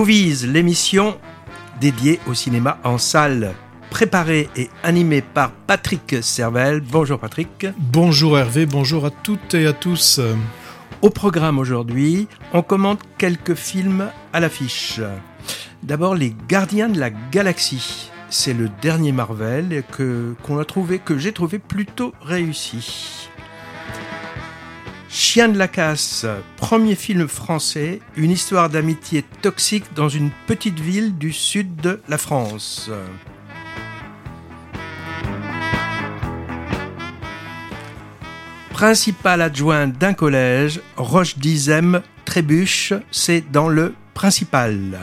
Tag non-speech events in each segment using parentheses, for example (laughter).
Movies, l'émission dédiée au cinéma en salle. Préparée et animée par Patrick Servel. Bonjour Patrick. Bonjour Hervé, bonjour à toutes et à tous. Au programme aujourd'hui, on commente quelques films à l'affiche. D'abord Les Gardiens de la Galaxie. C'est le dernier Marvel que qu'on a trouvé que j'ai trouvé plutôt réussi. Chien de la casse, premier film français, une histoire d'amitié toxique dans une petite ville du sud de la France. Principal adjoint d'un collège, Roche Dizem trébuche, c'est dans le principal.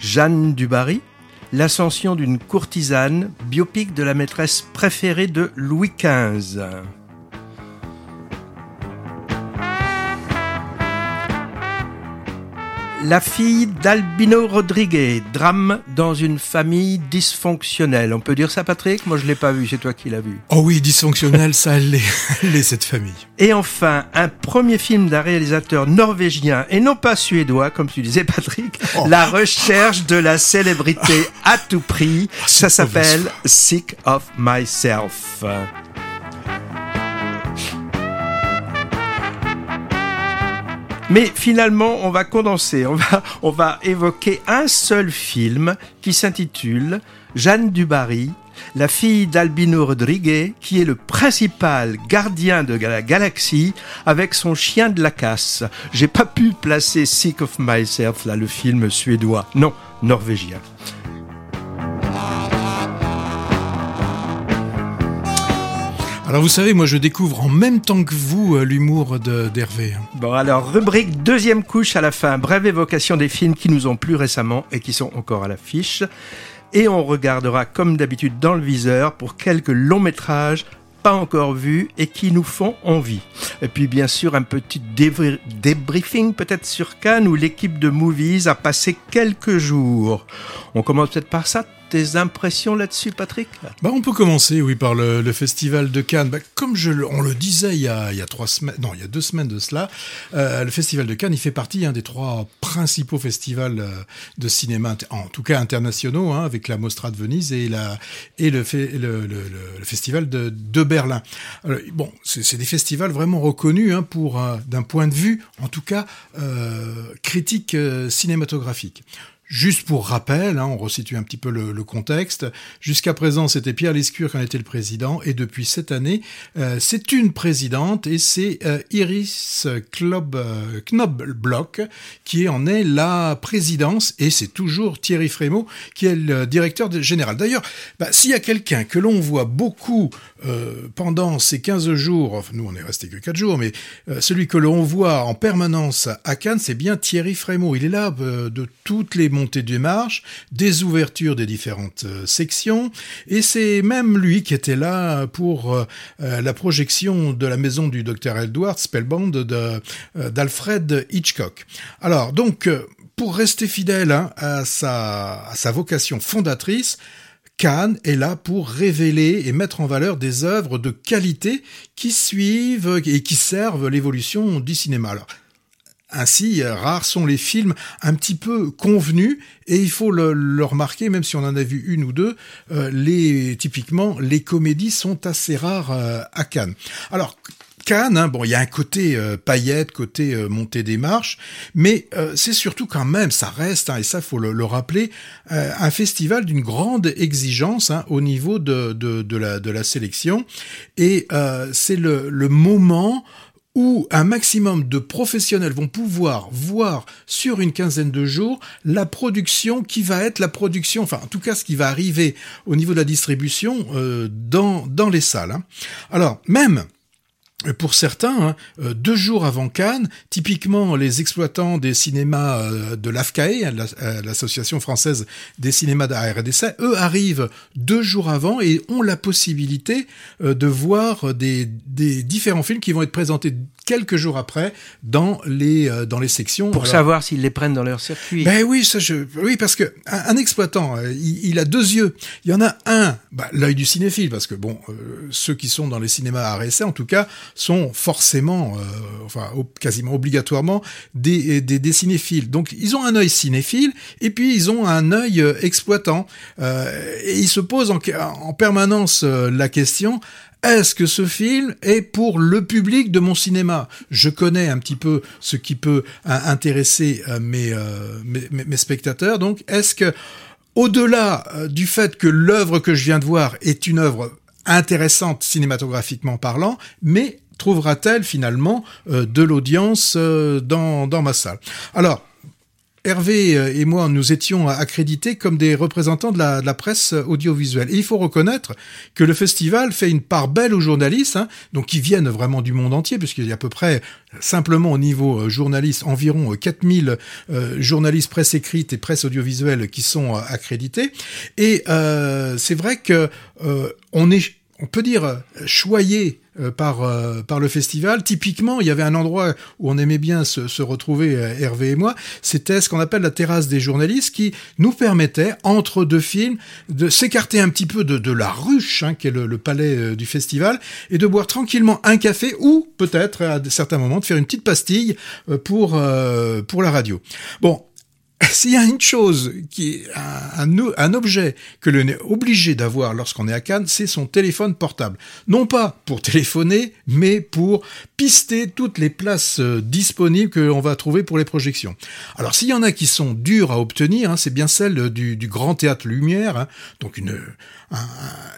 Jeanne Dubarry, l'ascension d'une courtisane, biopic de la maîtresse préférée de Louis XV. La fille d'Albino Rodriguez, drame dans une famille dysfonctionnelle. On peut dire ça, Patrick? Moi, je l'ai pas vu, c'est toi qui l'as vu. Oh oui, dysfonctionnelle, ça (laughs) l'est, cette famille. Et enfin, un premier film d'un réalisateur norvégien et non pas suédois, comme tu disais, Patrick. Oh. La recherche de la célébrité à tout prix. Oh, ça s'appelle Sick of Myself. Mais finalement, on va condenser, on va, on va évoquer un seul film qui s'intitule Jeanne Dubarry, la fille d'Albino Rodriguez, qui est le principal gardien de la galaxie avec son chien de la casse. J'ai pas pu placer Sick of Myself, là, le film suédois. Non, norvégien. Alors vous savez, moi je découvre en même temps que vous euh, l'humour d'Hervé. Bon alors, rubrique deuxième couche à la fin, brève évocation des films qui nous ont plu récemment et qui sont encore à l'affiche. Et on regardera comme d'habitude dans le viseur pour quelques longs métrages pas encore vus et qui nous font envie. Et puis bien sûr un petit débriefing peut-être sur Cannes où l'équipe de Movies a passé quelques jours. On commence peut-être par ça tes impressions là-dessus, Patrick? Bah, On peut commencer, oui, par le, Festival de Cannes. Bah, comme je, on le disait il y, a, trois semaines, non, il y a deux semaines de cela, euh, le Festival de Cannes, il fait partie des trois principaux festivals euh, de cinéma, en tout cas internationaux, hein, avec la Mostra de Venise et, le, Festival de, Berlin. Bon, c'est des festivals vraiment reconnus hein, pour, euh, d'un point de vue, en tout cas, critique cinématographique. Juste pour rappel, hein, on resitue un petit peu le, le contexte. Jusqu'à présent, c'était Pierre Lescure qui en était le président, et depuis cette année, euh, c'est une présidente, et c'est euh, Iris Klob, euh, Knobloch qui en est la présidence, et c'est toujours Thierry Frémaux qui est le directeur général. D'ailleurs, bah, s'il y a quelqu'un que l'on voit beaucoup euh, pendant ces 15 jours, nous on est resté que 4 jours, mais celui que l'on voit en permanence à Cannes, c'est bien Thierry Frémaux. Il est là de toutes les montée des marches, des ouvertures des différentes euh, sections, et c'est même lui qui était là pour euh, euh, la projection de la maison du docteur Edward Spellbound d'Alfred Hitchcock. Alors donc, pour rester fidèle hein, à sa vocation fondatrice, Cannes est là pour révéler et mettre en valeur des œuvres de qualité qui suivent et qui servent l'évolution du cinéma. Alors, ainsi, rares sont les films un petit peu convenus, et il faut le, remarquer, même si on en a vu une ou deux, euh, les, typiquement, les comédies sont assez rares euh, à Cannes. Alors, Cannes, hein, bon, il y a un côté euh, paillette, côté euh, montée des marches, mais c'est surtout quand même, ça reste, hein, et ça faut le, rappeler, un festival d'une grande exigence hein, au niveau de, la, de la sélection, et c'est le, le moment où un maximum de professionnels vont pouvoir voir sur une quinzaine de jours la production qui va être la production, enfin en tout cas ce qui va arriver au niveau de la distribution euh, dans, dans les salles. Hein. Alors même pour certains, hein, euh, deux jours avant Cannes, typiquement les exploitants des cinémas euh, de l'AFCAE, hein, euh, l'Association française des cinémas d'ARDC, eux arrivent deux jours avant et ont la possibilité de voir des, différents films qui vont être présentés quelques jours après dans les euh, dans les sections. Pour savoir s'ils les prennent dans leur circuit. Ben oui, ça je, oui parce que un, exploitant, euh, il, a deux yeux. Il y en a un, bah, l'œil du cinéphile, parce que bon, euh, ceux qui sont dans les cinémas à essai, en tout cas, sont forcément, enfin quasiment obligatoirement des, des, des, cinéphiles. Donc ils ont un œil cinéphile et puis ils ont un œil exploitant. et ils se posent en, en permanence la question est-ce que ce film est pour le public de mon cinéma? Je connais un petit peu ce qui peut euh, intéresser euh, euh, mes, spectateurs, donc est-ce que, au-delà du fait que l'œuvre que je viens de voir est une œuvre intéressante cinématographiquement parlant, mais trouvera-t-elle finalement de l'audience dans, dans ma salle? Alors, Hervé euh, et moi, nous étions accrédités comme des représentants de la, presse audiovisuelle. Et il faut reconnaître que le festival fait une part belle aux journalistes, hein, donc qui viennent vraiment du monde entier, puisqu'il y a à peu près, simplement au niveau euh, journaliste, environ 4000 euh, journalistes presse écrite et presse audiovisuelle qui sont accrédités. Et c'est vrai que on est on peut dire choyé euh, par euh, par le festival. Typiquement, il y avait un endroit où on aimait bien se, se retrouver euh, Hervé et moi. C'était ce qu'on appelle la terrasse des journalistes, qui nous permettait entre deux films de s'écarter un petit peu de, de la ruche, hein, qui est le, le palais du festival, et de boire tranquillement un café ou peut-être à certains moments de faire une petite pastille pour pour la radio. Bon, (laughs) s'il y a une chose qui un, objet que l'on est obligé d'avoir lorsqu'on est à Cannes, c'est son téléphone portable. Non pas pour téléphoner, mais pour pister toutes les places euh, disponibles que l'on va trouver pour les projections. Alors s'il y en a qui sont dures à obtenir, hein, c'est bien celle du, du, Grand Théâtre Lumière, hein, donc une,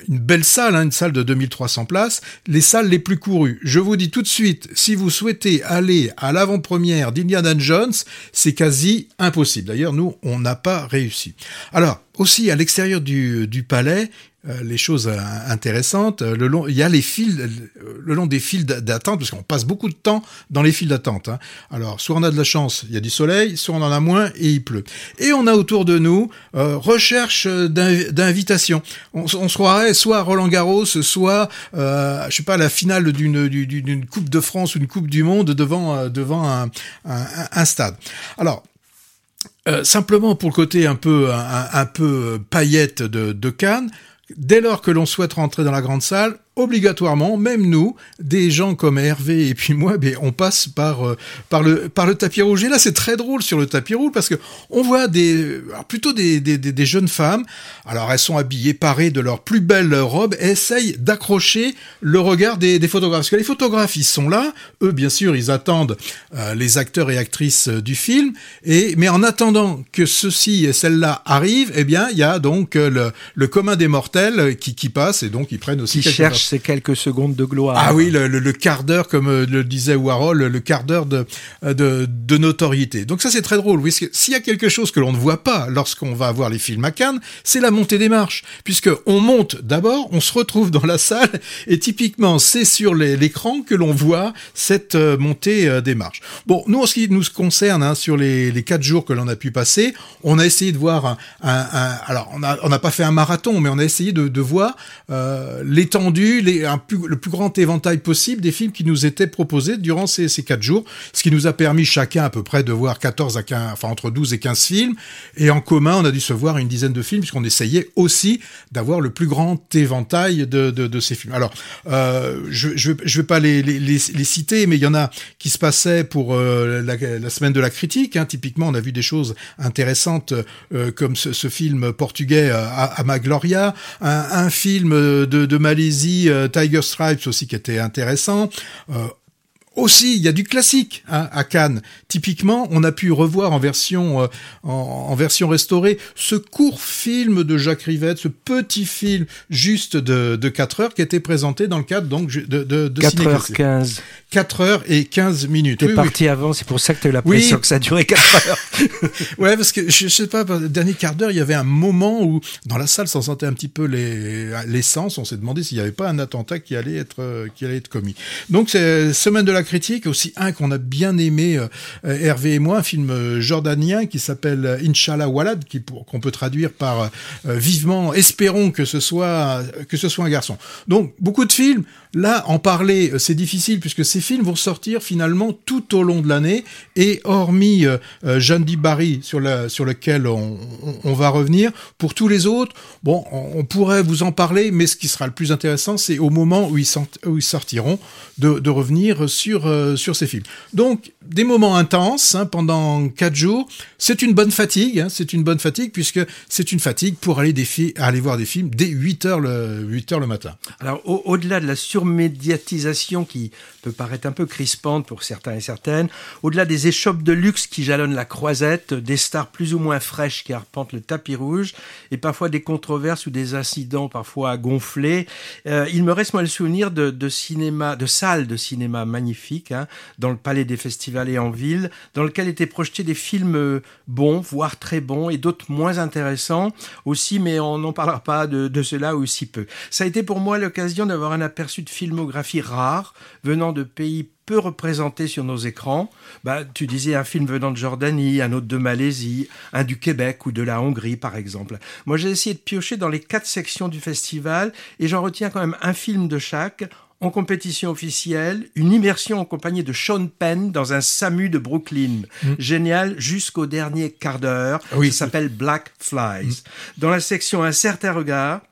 une belle salle, hein, une salle de 2300 places, les salles les plus courues. Je vous dis tout de suite, si vous souhaitez aller à l'avant-première d'Indiana Jones, c'est quasi impossible. D'ailleurs, nous, on n'a pas réussi. Alors, aussi à l'extérieur du, du palais, les choses euh, intéressantes. Euh, le long, il y a les fils, le long des fils d'attente, parce qu'on passe beaucoup de temps dans les fils d'attente. Hein. Alors, soit on a de la chance, il y a du soleil, soit on en a moins et il pleut. Et on a autour de nous recherche d'invitation. On, on, se croirait soit à Roland Garros, soit, euh, je sais pas, la finale d'une Coupe de France ou une Coupe du Monde devant devant un, un, stade. Alors, simplement pour le côté un peu un, un peu paillette de, de Cannes, dès lors que l'on souhaite rentrer dans la grande salle, obligatoirement, même nous, des gens comme Hervé et puis moi, ben, on passe par euh, par le par le tapis rouge. Et là, c'est très drôle sur le tapis rouge parce que on voit des plutôt des, des, des, jeunes femmes. Alors elles sont habillées, parées de leur plus belle robe, et essayent d'accrocher le regard des, des, photographes. Parce que les photographes, ils sont là. Eux, bien sûr, ils attendent euh, les acteurs et actrices euh, du film. Et mais en attendant que ceux-ci et celles-là arrivent, eh bien, il y a donc le, le commun des mortels qui qui passe et donc ils prennent aussi ces quelques secondes de gloire. Ah oui, le, quart d'heure, comme euh, le disait Warhol, le quart d'heure de, de, de, notoriété. Donc ça, c'est très drôle. S'il y a quelque chose que l'on ne voit pas lorsqu'on va voir les films à Cannes, c'est la montée des marches. Puisque on monte d'abord, on se retrouve dans la salle, et typiquement, c'est sur l'écran que l'on voit cette euh, montée euh, des marches. Bon, nous, en ce qui nous concerne, hein, sur les, quatre jours que l'on a pu passer, on a essayé de voir un... alors, on n'a pas fait un marathon, mais on a essayé de, voir euh, l'étendue le plus grand éventail possible des films qui nous étaient proposés durant ces, ces quatre jours, ce qui nous a permis chacun à peu près de voir 14 à 15, enfin entre 12 et 15 films, et en commun on a dû se voir une dizaine de films puisqu'on essayait aussi d'avoir le plus grand éventail de, ces films. Alors, euh, je je vais, je pas les, citer, mais il y en a qui se passaient pour euh, la, semaine de la critique. Hein. Typiquement, on a vu des choses intéressantes euh, comme ce, film portugais à, Magloria, un, film de Malaisie euh, Tiger Stripes aussi qui était intéressant. Euh, aussi, il y a du classique hein, à Cannes. Typiquement, on a pu revoir en version euh, en, version restaurée ce court film de Jacques Rivette, ce petit film juste de, de 4 heures qui était présenté dans le cadre donc de, de, de 4 heures 15. 4 heures et 15 minutes. T'es parti avant, c'est pour ça que tu as eu l'impression que ça durait 4 heures. (laughs) (laughs) ouais, parce que je, sais pas, le dernier quart d'heure, il y avait un moment où dans la salle, ça sentait un petit peu l'essence. on s'est demandé s'il n'y avait pas un attentat qui allait être euh, qui allait être commis. Donc c'est semaine de la critique, aussi un qu'on a bien aimé euh, Hervé et moi, un film euh, jordanien qui s'appelle Inch'Allah Walad, qui qu'on peut traduire par vivement, espérons que ce soit que ce soit un garçon. Donc beaucoup de films. Là, en parler, c'est difficile puisque ces films vont sortir finalement tout au long de l'année et hormis euh, euh, Jeanne Barry sur, la, sur lequel on, va revenir, pour tous les autres, bon, on, pourrait vous en parler, mais ce qui sera le plus intéressant, c'est au moment où ils, sortiront de, de revenir sur, euh, sur ces films. Donc, des moments intenses hein, pendant quatre jours. C'est une bonne fatigue, hein, c'est une bonne fatigue puisque c'est une fatigue pour aller, aller voir des films dès 8 heures le, 8 heures le matin. Alors, au-delà de la surmédiatisation qui peut paraître un peu crispante pour certains et certaines, au-delà des échoppes de luxe qui jalonnent la croisette, des stars plus ou moins fraîches qui arpentent le tapis rouge, et parfois des controverses ou des incidents parfois gonflés, euh, il me reste moi le souvenir de, de cinéma, de salles de cinéma magnifiques, hein, dans le palais des festivals et en ville, dans lequel étaient projetés des films euh, bons, voire très bons, et d'autres moins intéressants aussi, mais on n'en parlera pas de, de cela aussi peu. Ça a été pour moi l'occasion d'avoir un aperçu de filmographie rare, venant de pays peu représentés sur nos écrans. Bah, tu disais un film venant de Jordanie, un autre de Malaisie, un du Québec ou de la Hongrie, par exemple. Moi, j'ai essayé de piocher dans les quatre sections du festival et j'en retiens quand même un film de chaque en compétition officielle, une immersion en compagnie de Sean Penn dans un SAMU de Brooklyn. Mm. Génial jusqu'au dernier quart d'heure. Oui. Ça s'appelle Black Flies. Mm. Dans la section Un certain regard,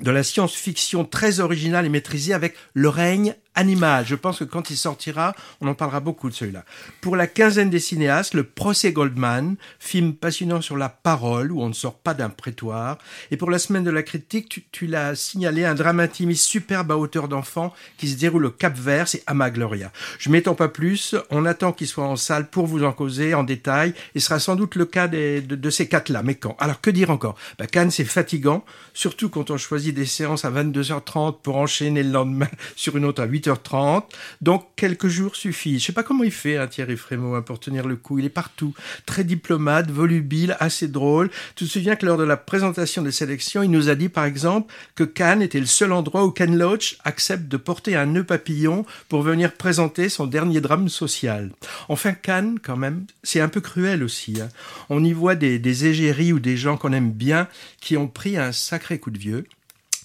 de la science-fiction très originale et maîtrisée avec Le règne Animal. Je pense que quand il sortira, on en parlera beaucoup de celui-là. Pour la quinzaine des cinéastes, le procès Goldman, film passionnant sur la parole où on ne sort pas d'un prétoire. Et pour la semaine de la critique, tu, l'as signalé, un drame intimiste superbe à hauteur d'enfant qui se déroule au Cap Vert, c'est Amagloria. Je m'étends pas plus, on attend qu'il soit en salle pour vous en causer en détail et sera sans doute le cas de, ces quatre-là. Mais quand? Alors que dire encore? Bah, Cannes, c'est fatigant, surtout quand on choisit des séances à 22h30 pour enchaîner le lendemain (laughs) sur une autre à 8 8h30. Donc quelques jours suffisent. Je sais pas comment il fait, hein, Thierry Frémaux, hein, pour tenir le coup. Il est partout. Très diplomate, volubile, assez drôle. Tu te souviens que lors de la présentation des sélections, il nous a dit par exemple que Cannes était le seul endroit où Ken Loach accepte de porter un nœud papillon pour venir présenter son dernier drame social. Enfin, Cannes, quand même, c'est un peu cruel aussi. Hein. On y voit des, des égéries ou des gens qu'on aime bien qui ont pris un sacré coup de vieux.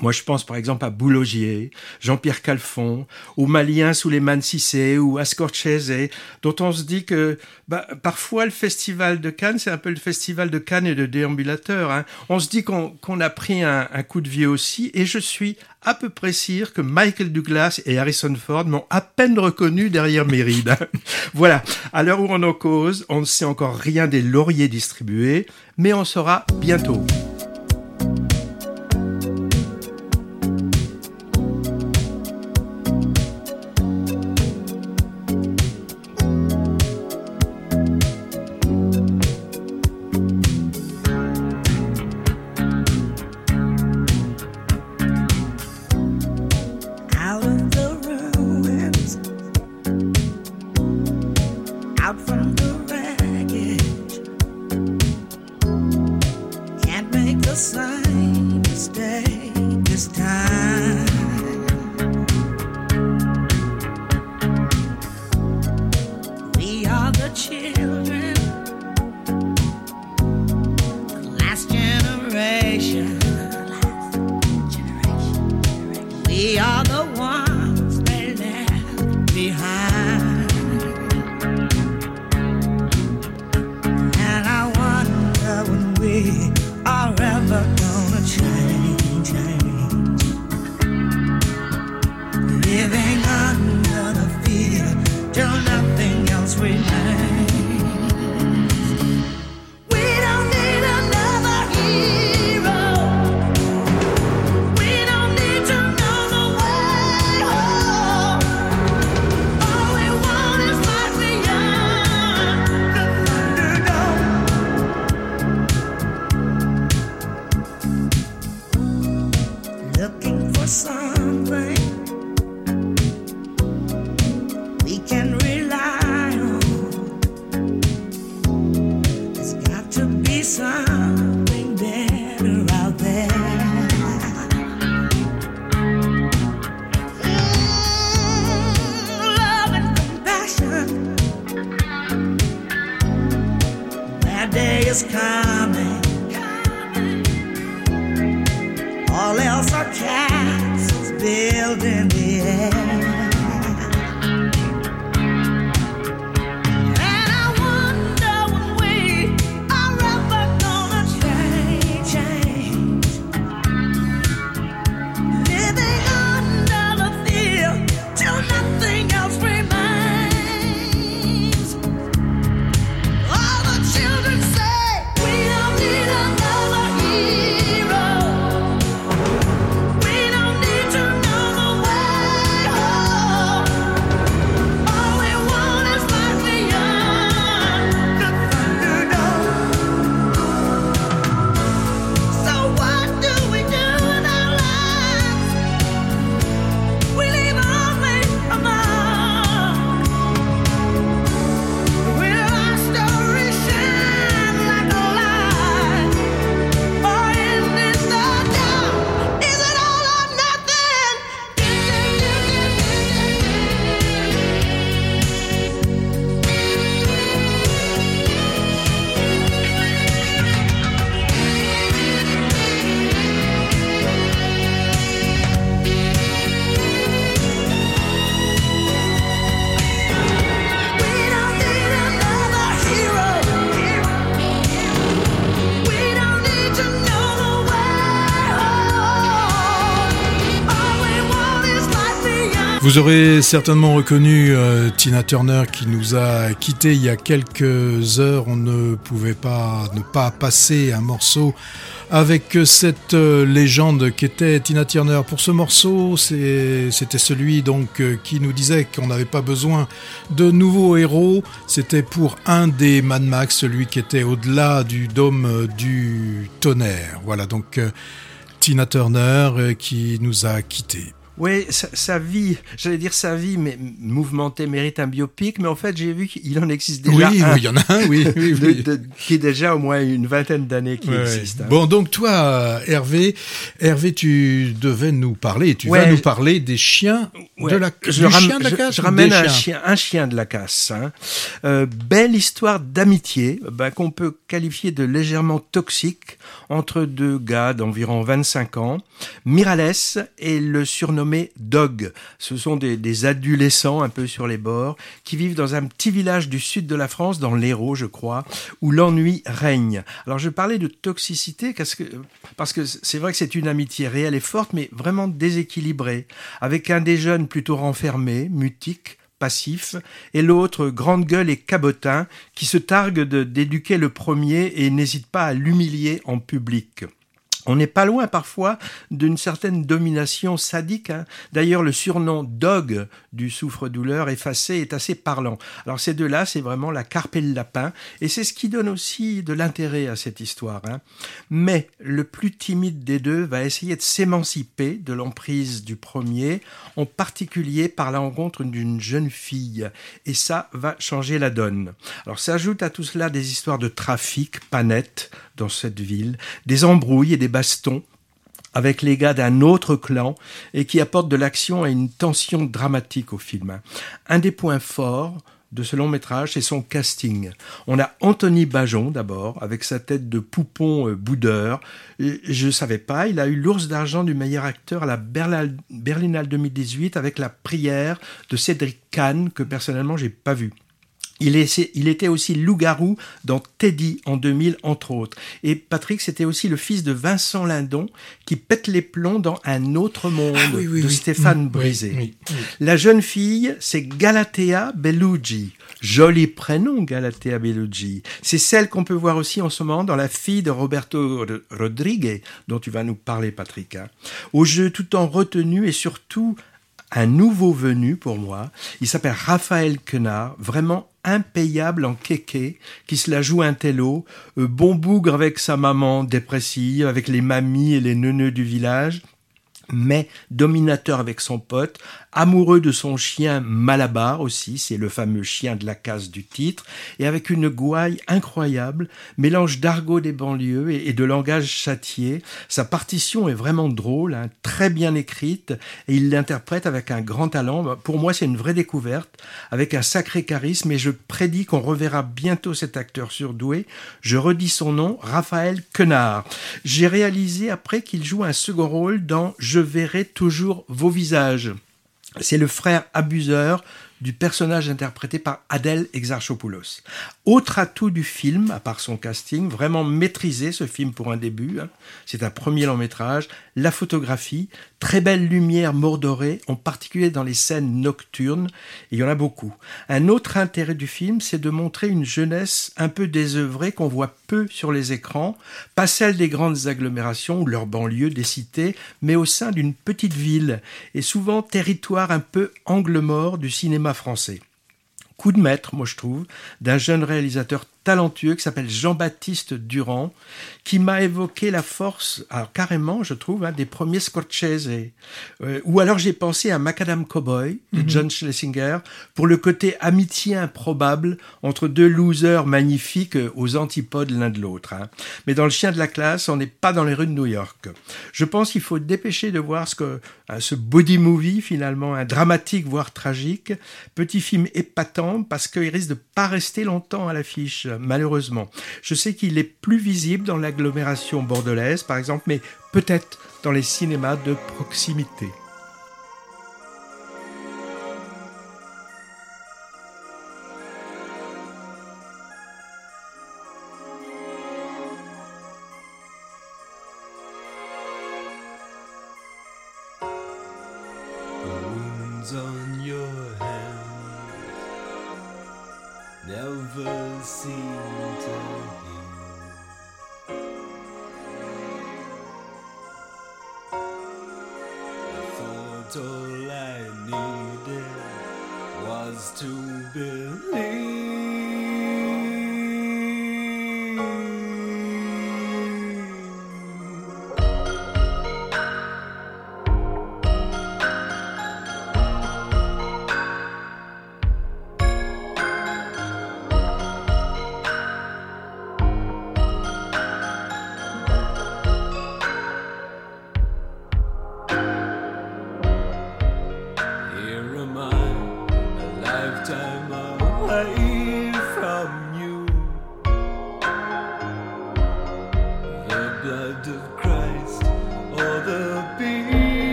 Moi, je pense par exemple à Boulogier, Jean-Pierre Calfon, ou Malien Souleymane Cissé, ou Ascorchese, dont on se dit que bah, parfois le festival de Cannes, c'est un peu le festival de Cannes et de déambulateurs. Hein. On se dit qu'on a pris un, un, coup de vieux aussi, et je suis à peu près sûr que Michael Douglas et Harrison Ford m'ont à peine reconnu derrière mes rides. (laughs) voilà, à l'heure où on en cause, on ne sait encore rien des lauriers distribués, mais on saura bientôt. Vous aurez certainement reconnu euh, Tina Turner qui nous a quittés il y a quelques heures. On ne pouvait pas ne pas passer un morceau avec cette euh, légende qu'était Tina Turner. Pour ce morceau, c'était celui donc euh, qui nous disait qu'on n'avait pas besoin de nouveaux héros. C'était pour un des Mad Max, celui qui était au-delà du dôme du tonnerre. Voilà donc Tina Turner qui nous a quittés. Oui, sa, sa vie, j'allais dire sa vie, mais mouvementée mérite un biopic, mais en fait j'ai vu qu'il en existe déjà oui, un, oui, il y en a un, oui, (laughs) oui, de- oui. de- qui est déjà au moins une vingtaine d'années qui Ouais. existe. hein. Bon, donc toi, Hervé, Hervé, tu devais nous parler, tu Ouais, vas nous parler des chiens Ouais, de la, je, du chien de la casse je ramène un chien, un chien de la casse. hein. Euh, belle histoire d'amitié bah, qu'on peut qualifier de légèrement toxique entre deux gars d'environ 25 ans, Mirales et le surnommé Dog. Ce sont des, adolescents un peu sur les bords qui vivent dans un petit village du sud de la France, dans l'Hérault, je crois, où l'ennui règne. Alors je parlais de toxicité parce que parce que c'est vrai que c'est une amitié réelle et forte, mais vraiment déséquilibrée, avec un des jeunes plutôt renfermé, mutique, passif, et l'autre grande gueule et cabotin, qui se targue d'éduquer le premier et n'hésite pas à l'humilier en public. On n'est pas loin parfois d'une certaine domination sadique. hein. D'ailleurs, le surnom Dog du souffre-douleur effacé est assez parlant. Alors ces deux-là, c'est vraiment la carpe et le lapin, et c'est ce qui donne aussi de l'intérêt à cette histoire. hein. Mais le plus timide des deux va essayer de s'émanciper de l'emprise du premier, en particulier par la rencontre d'une jeune fille, et ça va changer la donne. Alors s'ajoute à tout cela des histoires de trafic, pas dans cette ville, des embrouilles et des avec les gars d'un autre clan et qui apportent de l'action et une tension dramatique au film. Un des points forts de ce long métrage, c'est son casting. On a Anthony Bajon d'abord, avec sa tête de poupon euh, boudeur. Je savais pas, il a eu l'ours d'argent du meilleur acteur à la Berlinale 2018 avec la prière de Cédric Kahn, que personnellement j'ai pas vu. Il, est- il était aussi loup-garou dans Teddy en 2000, entre autres. Et Patrick, c'était aussi le fils de Vincent Lindon qui pète les plombs dans Un autre monde Ah oui, oui, de oui. Stéphane Mmh, Brisé. La jeune fille, c'est Galatea Bellucci. Joli prénom, Galatea Bellucci. C'est celle qu'on peut voir aussi en ce moment dans La fille de Roberto Ro- Rodriguez, dont tu vas nous parler, Patrick. hein. Au jeu tout en retenue et surtout un nouveau venu pour moi. Il s'appelle Raphaël Quenard, vraiment impayable en kéké, qui se la joue un télo, euh, bon bougre avec sa maman dépressive, avec les mamies et les neuneux du village mais dominateur avec son pote, amoureux de son chien Malabar aussi, c'est le fameux chien de la case du titre, et avec une gouaille incroyable, mélange d'argot des banlieues et, de langage châtié. Sa partition est vraiment drôle, hein, très bien écrite, et il l'interprète avec un grand talent. Pour moi, c'est une vraie découverte, avec un sacré charisme, et je prédis qu'on reverra bientôt cet acteur surdoué. Je redis son nom, Raphaël Quenard. J'ai réalisé après qu'il joue un second rôle dans Je verrai toujours vos visages. C'est le frère abuseur du personnage interprété par Adèle Exarchopoulos. Autre atout du film, à part son casting, vraiment maîtrisé ce film pour un début, hein. c'est un premier long métrage, la photographie, très belle lumière mordorée, en particulier dans les scènes nocturnes, il y en a beaucoup. Un autre intérêt du film, c'est de montrer une jeunesse un peu désœuvrée qu'on voit peu sur les écrans, pas celle des grandes agglomérations ou leurs banlieues des cités, mais au sein d'une petite ville, et souvent territoire un peu angle mort du cinéma français. Coup de maître, moi je trouve, d'un jeune réalisateur talentueux qui s'appelle Jean-Baptiste Durand, qui m'a évoqué la force, alors carrément, je trouve, hein, des premiers Scorsese. Euh, ou alors j'ai pensé à Macadam Cowboy de John Schlesinger pour le côté amitié improbable entre deux losers magnifiques euh, aux antipodes l'un de l'autre. hein. Mais dans Le Chien de la classe, on n'est pas dans les rues de New York. Je pense qu'il faut dépêcher de voir ce que hein, ce body movie finalement, un dramatique voire tragique, petit film épatant parce qu'il risque de pas rester longtemps à l'affiche, malheureusement. Je sais qu'il est plus visible dans l'agglomération bordelaise, par exemple, mais peut-être dans les cinémas de proximité.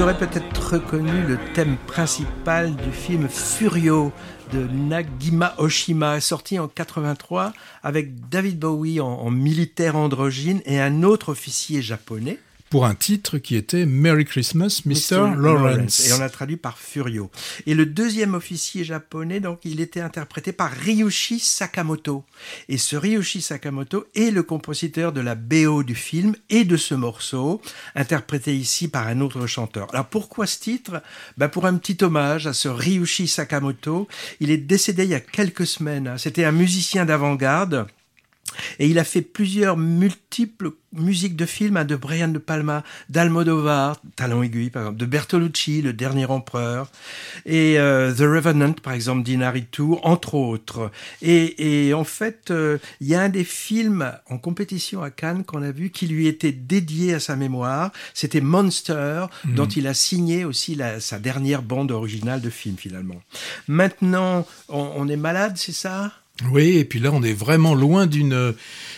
Vous aurez peut-être reconnu le thème principal du film Furio de Nagima Oshima, sorti en 83 avec David Bowie en, en militaire androgyne et un autre officier japonais, pour un titre qui était Merry Christmas, Mr. Lawrence. Et on a traduit par Furio. Et le deuxième officier japonais, donc, il était interprété par Ryushi Sakamoto. Et ce Ryushi Sakamoto est le compositeur de la BO du film et de ce morceau, interprété ici par un autre chanteur. Alors pourquoi ce titre? Ben Pour un petit hommage à ce Ryushi Sakamoto. Il est décédé il y a quelques semaines. C'était un musicien d'avant-garde. Et il a fait plusieurs multiples musiques de films hein, de Brian De Palma, d'Almodovar, Talon aiguille par exemple, de Bertolucci, Le Dernier Empereur, et euh, The Revenant par exemple d'Inaritu, entre autres. Et, et en fait, euh, il y a un des films en compétition à Cannes qu'on a vu qui lui était dédié à sa mémoire. C'était Monster, dont il a signé aussi la- sa dernière bande originale de film finalement. Maintenant, on, on est malade, c'est ça? Oui, et puis là, on est vraiment loin d'une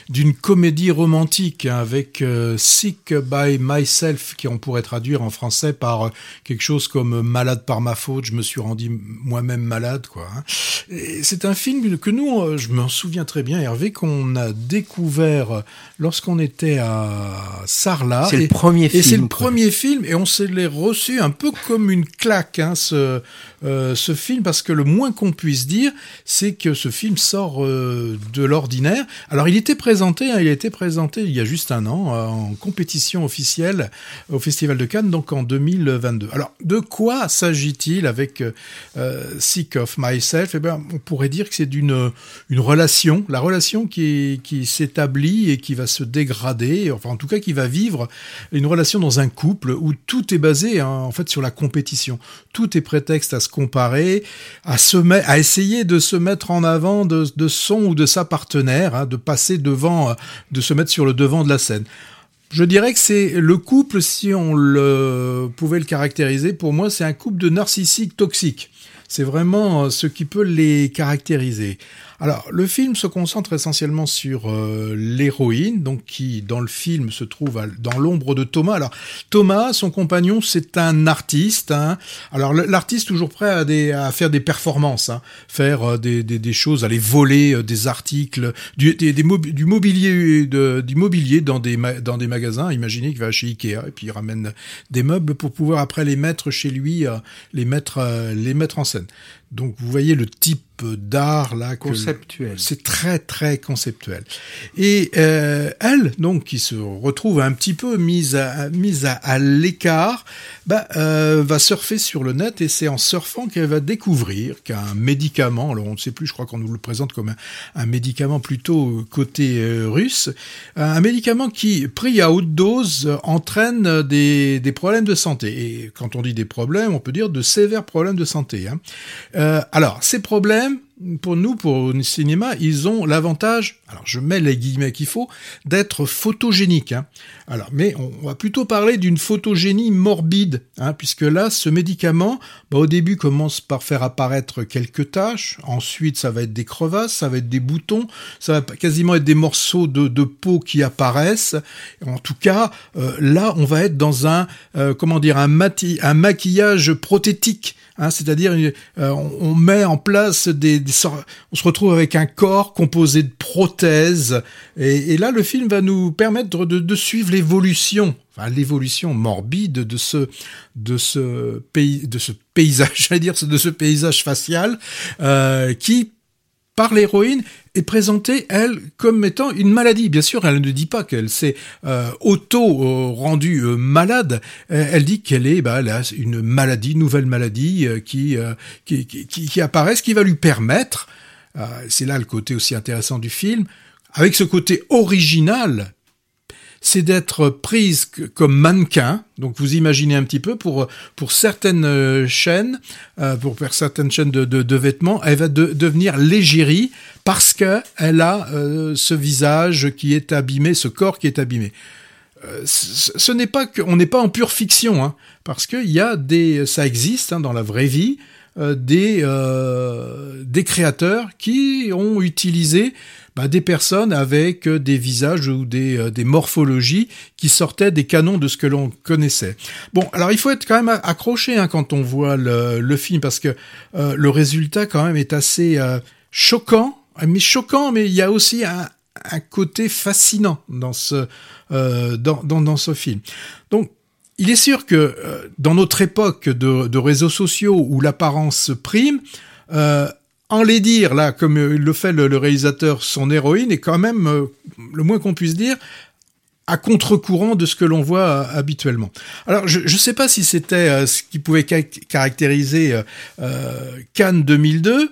d'une comédie romantique hein, avec euh, Sick by Myself, qui on pourrait traduire en français par euh, quelque chose comme euh, Malade par ma faute, je me suis rendu moi-même malade, quoi. hein. Et C'est un film que nous, euh, je m'en souviens très bien, Hervé, qu'on a découvert lorsqu'on était à Sarlat. C'est le Et- premier et film, c'est le premier film, et on s'est les reçu un peu comme une claque, hein, ce, euh, ce film, parce que le moins qu'on puisse dire, c'est que ce film sort euh, de l'ordinaire. Alors, il était présenté, hein, il a été présenté il y a juste un an euh, en compétition officielle au Festival de Cannes, donc en 2022. Alors, de quoi s'agit-il avec Sick of Myself? Eh bien, on pourrait dire que c'est d'une une relation, la relation qui, qui s'établit et qui va se dégrader, enfin en tout cas qui va vivre une relation dans un couple où tout est basé hein, en fait sur la compétition. Tout est prétexte à se comparer, à se à essayer de se mettre en avant de, de son ou de sa partenaire, hein, de passer devant, de se mettre sur le devant de la scène. Je dirais que c'est le couple, si on le pouvait le caractériser, pour moi, c'est un couple de narcissiques toxiques. C'est vraiment euh, ce qui peut les caractériser. Alors, le film se concentre essentiellement sur euh, l'héroïne, donc qui, dans le film, se trouve dans l'ombre de Thomas. Alors, Thomas, son compagnon, c'est un artiste. hein. Alors, l'artiste toujours prêt à, faire des performances, hein, faire euh, des, choses, aller voler euh, des articles, du, des, du mobilier, dans des, dans des magasins. Imaginez qu'il va chez Ikea et puis il ramène des meubles pour pouvoir après les mettre chez lui, les mettre, les mettre en scène. Donc, vous voyez le type d'art là Conceptuel. c'est très très conceptuel. Et euh, elle, donc, qui se retrouve un petit peu mise à, mise à, à l'écart, bah, euh, va surfer sur le net et c'est en surfant qu'elle va découvrir qu'un médicament, alors on ne sait plus, je crois qu'on nous le présente comme un, un médicament plutôt côté euh, russe, un médicament qui, pris à haute dose, euh, entraîne des, des problèmes de santé. Et quand on dit des problèmes, on peut dire de sévères problèmes de santé. hein. Euh, alors, ces problèmes, pour nous, pour le cinéma, ils ont l'avantage, alors je mets les guillemets qu'il faut, d'être photogéniques. hein. Alors, mais on, va plutôt parler d'une photogénie morbide, hein, puisque là, ce médicament, bah, au début, commence par faire apparaître quelques taches, ensuite, ça va être des crevasses, ça va être des boutons, ça va quasiment être des morceaux de, peau qui apparaissent. En tout cas, euh, là, on va être dans un, euh, comment dire, un, un maquillage prothétique. Hein, c'est-à-dire, euh, on, met en place des, des on se retrouve avec un corps composé de prothèses, et, et là, le film va nous permettre de, de suivre l'évolution, enfin l'évolution morbide de ce, de ce pays, de ce paysage, (laughs) j'allais dire, de ce paysage facial, euh, qui par l'héroïne est présentée, elle, comme étant une maladie. Bien sûr, elle ne dit pas qu'elle s'est euh, auto-rendue euh, malade. Euh, elle dit qu'elle est bah, a une maladie, nouvelle maladie euh, qui, euh, qui, qui, qui, qui apparaît, ce qui va lui permettre, euh, c'est là le côté aussi intéressant du film, avec ce côté original, c'est d'être prise que- comme mannequin. Donc vous imaginez un petit peu pour pour certaines euh, chaînes, euh, pour faire certaines chaînes de, de, vêtements, elle va de- devenir l'égérie parce que elle a euh, ce visage qui est abîmé, ce corps qui est abîmé. Ce n'est pas que, on n'est pas en pure fiction, hein, parce qu'il y a des, ça existe hein, dans la vraie vie, des des créateurs qui ont utilisé bah, des personnes avec euh, des visages ou des, euh, des morphologies qui sortaient des canons de ce que l'on connaissait. Bon, alors il faut être quand même accroché hein, quand on voit le, le film parce que euh, le résultat quand même est assez euh, choquant, mais choquant, mais il y a aussi un, un côté fascinant dans ce euh, dans, dans dans ce film. Donc il est sûr que euh, dans notre époque de, de réseaux sociaux où l'apparence prime, euh, en les dire là, comme euh, le fait le, le réalisateur, son héroïne est quand même euh, le moins qu'on puisse dire à contre-courant de ce que l'on voit euh, habituellement. Alors, je ne sais pas si c'était euh, ce qui pouvait ca- caractériser euh, Cannes 2002,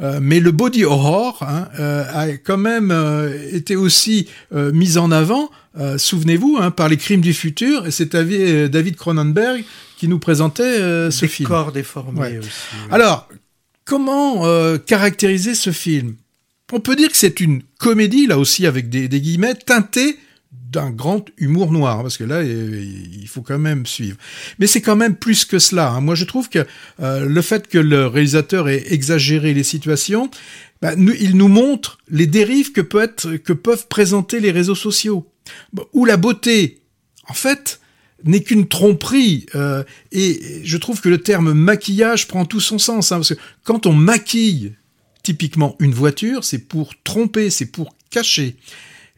euh, mais le body horror hein, a quand même été aussi mis en avant, souvenez-vous, hein, par les crimes du futur, et c'est Davi- David Cronenberg qui nous présentait ce film. corps déformés Ouais. aussi. ouais. Alors, comment euh, caractériser ce film? On peut dire que c'est une comédie, là aussi avec des, des guillemets, teintée d'un grand humour noir, parce que là, il faut quand même suivre. Mais c'est quand même plus que cela. hein. Moi, je trouve que euh, le fait que le réalisateur ait exagéré les situations, bah, il nous montre les dérives que, peut être, que peuvent présenter les réseaux sociaux. Bon, Où la beauté, en fait, n'est qu'une tromperie. euh, et je trouve que le terme maquillage prend tout son sens. hein, parce que quand on maquille typiquement une voiture, c'est pour tromper, c'est pour cacher.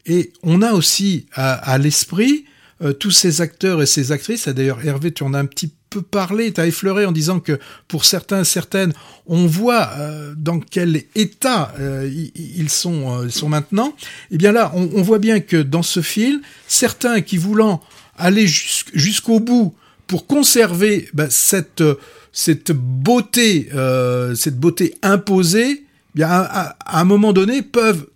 Et on a aussi à, à l'esprit euh, tous ces acteurs et ces actrices. Et D'ailleurs, Hervé, tu en as un petit peu parlé, tu as effleuré en disant que pour certains, certaines, on voit euh, dans quel état euh, ils sont, euh, ils sont maintenant. Et bien là, on, on voit bien que dans ce film, certains qui voulant aller jus- jusqu'au bout pour conserver bah, cette beauté, euh, cette beauté imposée, eh bien à, un moment donné peuvent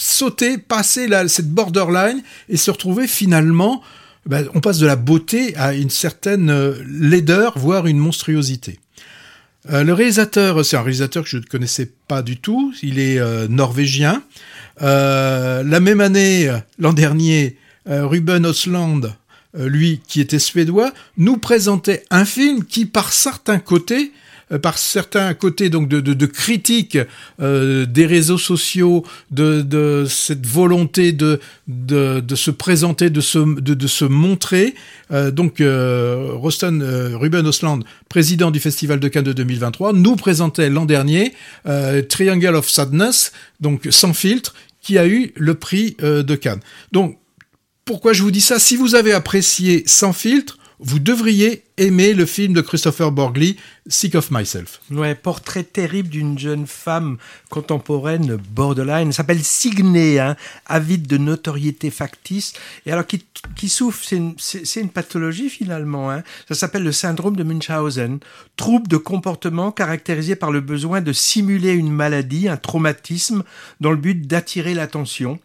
sauter, passer cette borderline et se retrouver finalement, ben, on passe de la beauté à une certaine euh, laideur, voire une monstruosité. Euh, le réalisateur, c'est un réalisateur que je ne connaissais pas du tout, il est norvégien. La même année, l'an dernier, Ruben Osland, lui qui était suédois, nous présentait un film qui, par certains côtés, euh, par certains côtés donc de, de, de critique euh, des réseaux sociaux, de, de cette volonté de, de, se présenter, de se, de, se montrer. Euh, donc euh, euh, Ruben Osland, président du Festival de Cannes de 2023, nous présentait l'an dernier euh, Triangle of Sadness, donc sans filtre, qui a eu le prix euh, de Cannes. Donc pourquoi je vous dis ça? Si vous avez apprécié Sans filtre, vous devriez aimer le film de Christopher Borgli, Sick of Myself. Ouais, portrait terrible d'une jeune femme contemporaine borderline, elle s'appelle Signée, hein, avide de notoriété factice, et alors qui, souffre, c'est une, c'est, c'est une pathologie finalement, hein. ça s'appelle le syndrome de Munchausen, trouble de comportement caractérisé par le besoin de simuler une maladie, un traumatisme, dans le but d'attirer l'attention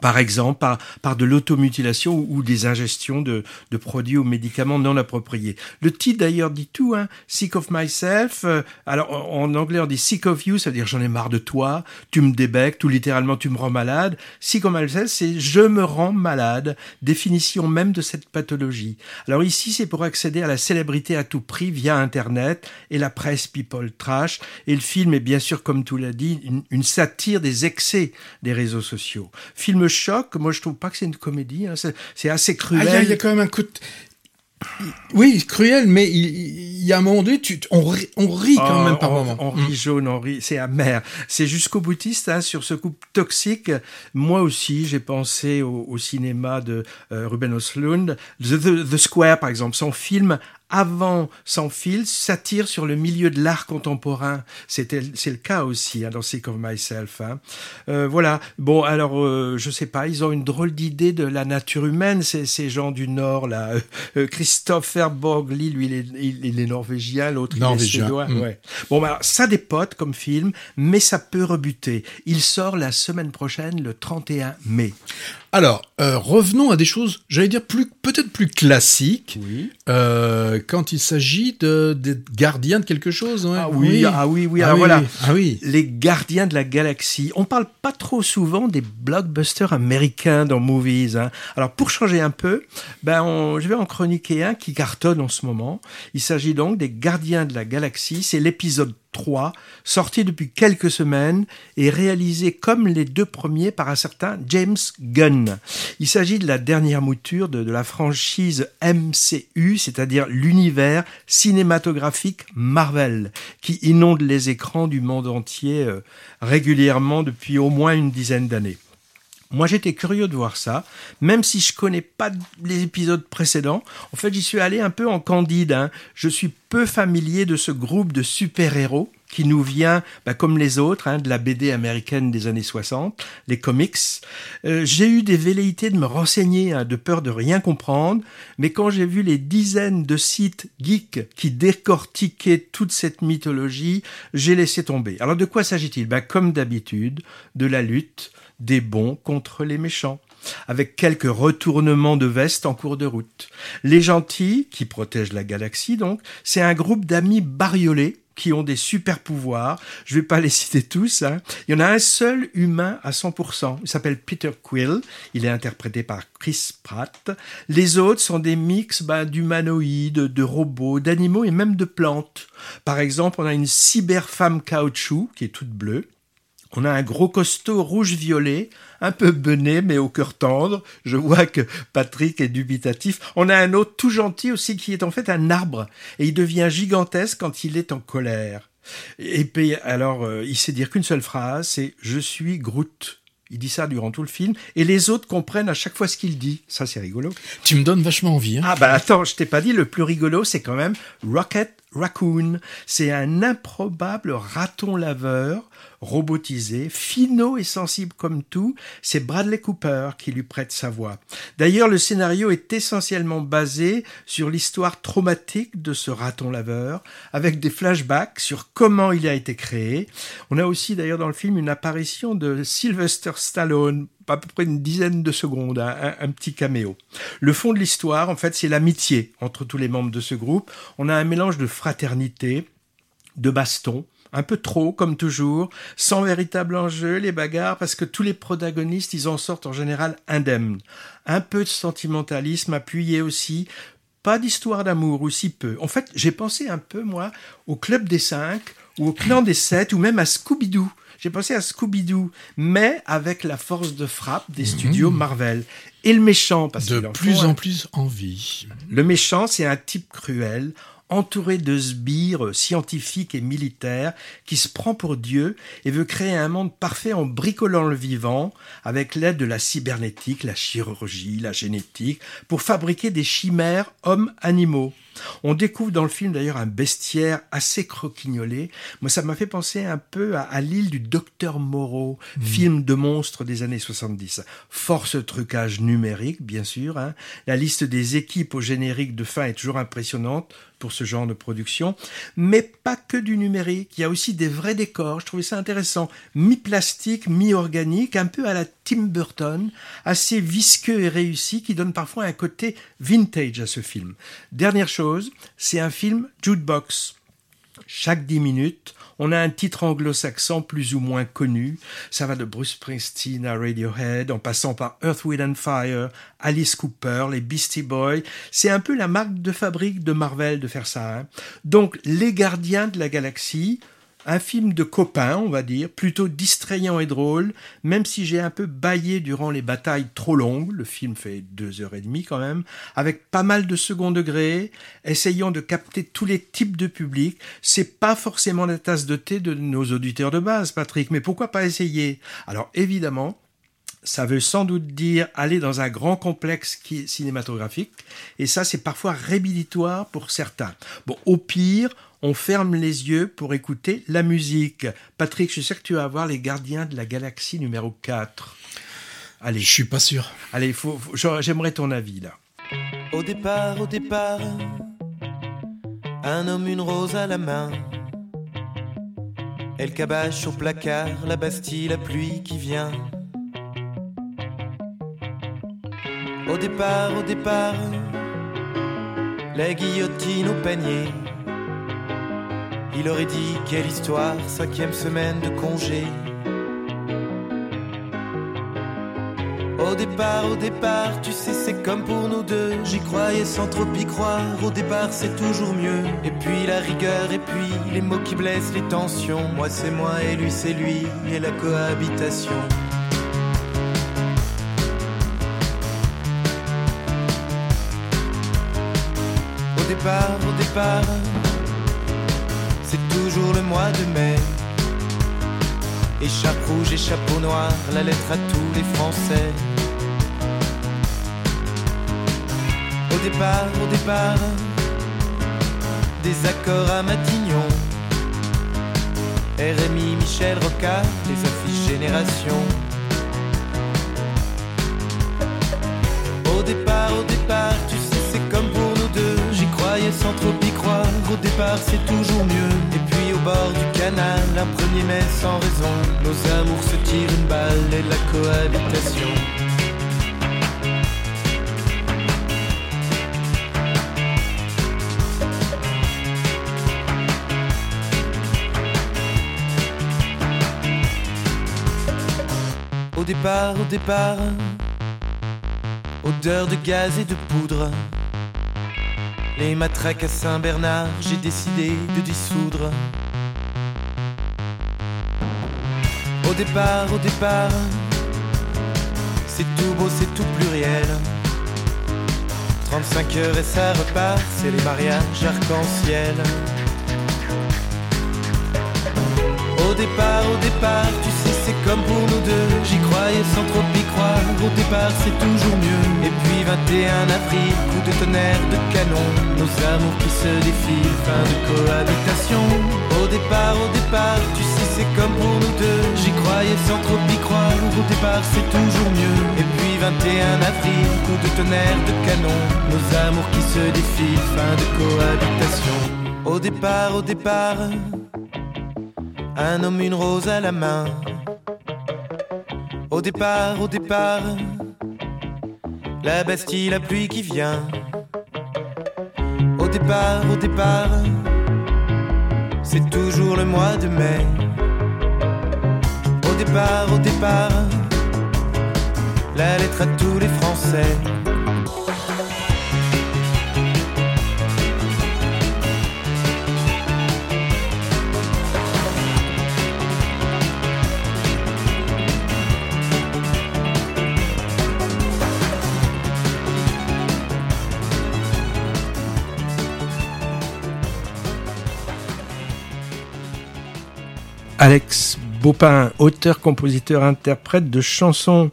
par exemple par, par de l'automutilation ou, ou des ingestions de, de produits ou médicaments non appropriés. Le titre d'ailleurs dit tout, hein, Sick of Myself. euh, alors en, anglais on dit Sick of You, ça veut dire j'en ai marre de toi, tu me débectes, ou littéralement tu me rends malade. Sick of Myself, c'est je me rends malade, définition même de cette pathologie. Alors ici c'est pour accéder à la célébrité à tout prix via Internet et la presse people trash. Et le film est bien sûr, comme tu l'as dit, une, une satire des excès des réseaux sociaux. Film choc, moi je trouve pas que c'est une comédie, hein, c'est assez Ah, cruel. il y a- il y, a quand même un coup de... Oui, cruel, mais il, y a un moment donné, tu, on, rit, on rit quand Oh, même par on, moment. On rit jaune, on rit, c'est amer. C'est jusqu'au boutiste hein, sur ce couple toxique. Moi aussi, j'ai pensé au, au cinéma de euh, Ruben Östlund, The, The- The Square par exemple, son film avant sans fil satire sur le milieu de l'art contemporain. C'est le cas aussi hein, dans Sick of Myself. hein. Euh, voilà. Bon, alors euh, je sais pas, ils ont une drôle d'idée de la nature humaine ces, ces gens du Nord là. Euh, euh, Christopher Borgli, lui, il est, il, il est norvégien, l'autre il est Norvégien, suédois. mm. Ouais. Bon, bah, alors, ça dépote comme film, mais ça peut rebuter. Il sort la semaine prochaine, le 31 mai. Alors, euh, revenons à des choses, j'allais dire plus peut-être plus classiques, Oui. euh, quand il s'agit de, des gardiens de quelque chose. ouais. Ah oui, ah oui, oui. Ah alors oui, voilà. oui. Ah oui. Les gardiens de la galaxie. On parle pas trop souvent des blockbusters américains dans movies. hein. Alors pour changer un peu, ben on- je vais en chroniquer un qui cartonne en ce moment. Il s'agit donc des gardiens de la galaxie. C'est l'épisode 3, sorti depuis quelques semaines et réalisé comme les deux premiers par un certain James Gunn. Il s'agit de la dernière mouture de, de la franchise MCU, c'est-à-dire l'univers cinématographique Marvel, qui inonde les écrans du monde entier euh, régulièrement depuis au moins une dizaine d'années. Moi, j'étais curieux de voir ça, même si je connais pas les épisodes précédents. En fait, j'y suis allé un peu en candide. hein. Je suis peu familier de ce groupe de super-héros qui nous vient, bah, comme les autres, hein, de la BD américaine des années 60, les comics. Euh, j'ai eu des velléités de me renseigner, hein, de peur de rien comprendre, mais quand j'ai vu les dizaines de sites geeks qui décortiquaient toute cette mythologie, j'ai laissé tomber. Alors de quoi s'agit-il? Bah, Comme d'habitude, de la lutte des bons contre les méchants avec quelques retournements de veste en cours de route. Les gentils, qui protègent la galaxie donc, c'est un groupe d'amis bariolés qui ont des super pouvoirs. Je vais pas (laughs) les citer tous. hein. Il y en a un seul humain à 100%. Il s'appelle Peter Quill. Il est interprété par Chris Pratt. Les autres sont des mix bah, d'humanoïdes, de robots, d'animaux et même de plantes. Par exemple, on a une cyberfemme caoutchouc qui est toute bleue. On a un gros costaud rouge-violet, un peu bené mais au cœur tendre. Je vois que Patrick est dubitatif. On a un autre tout gentil aussi qui est en fait un arbre et il devient gigantesque quand il est en colère. Et puis alors euh, il sait dire qu'une seule phrase, c'est je suis Groot. Il dit ça durant tout le film et les autres comprennent à chaque fois ce qu'il dit. Ça c'est rigolo. Tu me donnes vachement envie. Hein. Ah bah attends, je t'ai pas dit, le plus rigolo, c'est quand même Rocket Raccoon. C'est un improbable raton laveur, robotisé, finot et sensible comme tout. C'est Bradley Cooper qui lui prête sa voix. D'ailleurs, le scénario est essentiellement basé sur l'histoire traumatique de ce raton laveur, avec des flashbacks sur comment il a été créé. On a aussi d'ailleurs dans le film une apparition de Sylvester Stallone à peu près une dizaine de secondes, un, petit caméo. Le fond de l'histoire, en fait, c'est l'amitié entre tous les membres de ce groupe. On a un mélange de fraternité, de baston, un peu trop, comme toujours, sans véritable enjeu, les bagarres, parce que tous les protagonistes, ils en sortent en général indemnes. Un peu de sentimentalisme appuyé aussi, pas d'histoire d'amour, ou si peu. En fait, j'ai pensé un peu, moi, au Club des Cinq, ou au Clan des Sept, ou même à Scooby-Doo. J'ai pensé à Scooby-Doo, mais avec la force de frappe des studios Marvel. Et le méchant, parce De qu'il en plus un en plus envie. le méchant, c'est un type cruel, entouré de sbires scientifiques et militaires, qui se prend pour Dieu et veut créer un monde parfait en bricolant le vivant, avec l'aide de la cybernétique, la chirurgie, la génétique, pour fabriquer des chimères hommes-animaux. On découvre dans le film d'ailleurs un bestiaire assez croquignolé. Moi, ça m'a fait penser un peu à, à l'île du Docteur Moreau, film de monstres des années 70. Force trucage numérique, bien sûr. hein. La liste des équipes au générique de fin est toujours impressionnante pour ce genre de production. Mais pas que du numérique. Il y a aussi des vrais décors. Je trouvais ça intéressant. Mi-plastique, mi-organique, un peu à la Tim Burton, assez visqueux et réussi, qui donne parfois un côté vintage à ce film. Dernière chose, c'est un film jukebox. Chaque dix minutes, on a un titre anglo-saxon plus ou moins connu. Ça va de Bruce Springsteen à Radiohead, en passant par Earth, Wind and Fire, Alice Cooper, les Beastie Boys. C'est un peu la marque de fabrique de Marvel de faire ça. hein. Donc, Les Gardiens de la Galaxie, un film de copains, on va dire, plutôt distrayant et drôle, même si j'ai un peu baillé durant les batailles trop longues, le film fait deux heures et demie quand même, avec pas mal de second degré, essayant de capter tous les types de public. C'est pas forcément la tasse de thé de nos auditeurs de base, Patrick, mais pourquoi pas essayer? Alors évidemment, ça veut sans doute dire aller dans un grand complexe cinématographique, et ça c'est parfois rédhibitoire pour certains. Bon, au pire, on ferme les yeux pour écouter la musique. Patrick, je sais que tu vas voir Les Gardiens de la Galaxie numéro 4. Allez, Je suis pas sûr. allez, faut, faut- j'aurais- j'aimerais ton avis là. Au départ, au départ, un homme, une rose à la main. Elle cabache au placard, la Bastille, la pluie qui vient. Au départ, au départ, la guillotine au panier. Il aurait dit quelle histoire, cinquième semaine de congé. Au départ, au départ, tu sais, c'est comme pour nous deux. J'y croyais sans trop y croire. Au départ, c'est toujours mieux. Et puis la rigueur, et puis les mots qui blessent, les tensions. Moi, c'est moi, et lui, c'est lui, et la cohabitation. Au départ, au départ, toujours le mois de mai. Échape rouge et chapeau noir, la lettre à tous les Français. Au départ, au départ, des accords à Matignon. RMI, Michel Rocard, les affiches Génération. Au départ, au départ, tu sais, c'est comme pour nous deux. J'y croyais sans trop. Au départ, c'est toujours mieux. Et puis au bord du canal, un premier mai sans raison. Nos amours se tirent une balle et la cohabitation. Au départ, au départ, odeur de gaz et de poudre. Les matraques à Saint-Bernard, j'ai décidé de dissoudre. Au départ, au départ, c'est tout beau, c'est tout pluriel. 35 heures et ça repart, c'est les mariages arc-en-ciel. Au départ, au départ, tu c'est comme pour nous deux. J'y croyais sans trop y croire. Au départ, c'est toujours mieux. Et puis 21 avril, coup de tonnerre, de canon. Nos amours qui se défilent, fin de cohabitation. Au départ, au départ, tu sais, c'est comme pour nous deux. J'y croyais sans trop y croire. Au départ, c'est toujours mieux. Et puis 21 avril, coup de tonnerre, de canon. Nos amours qui se défilent, fin de cohabitation. Au départ, au départ. Un homme, une rose à la main. Au départ, au départ, la Bastille, la pluie qui vient. Au départ, au départ, c'est toujours le mois de mai. Au départ, au départ, la lettre à tous les Français. Alex Baupin, auteur, compositeur, interprète de chansons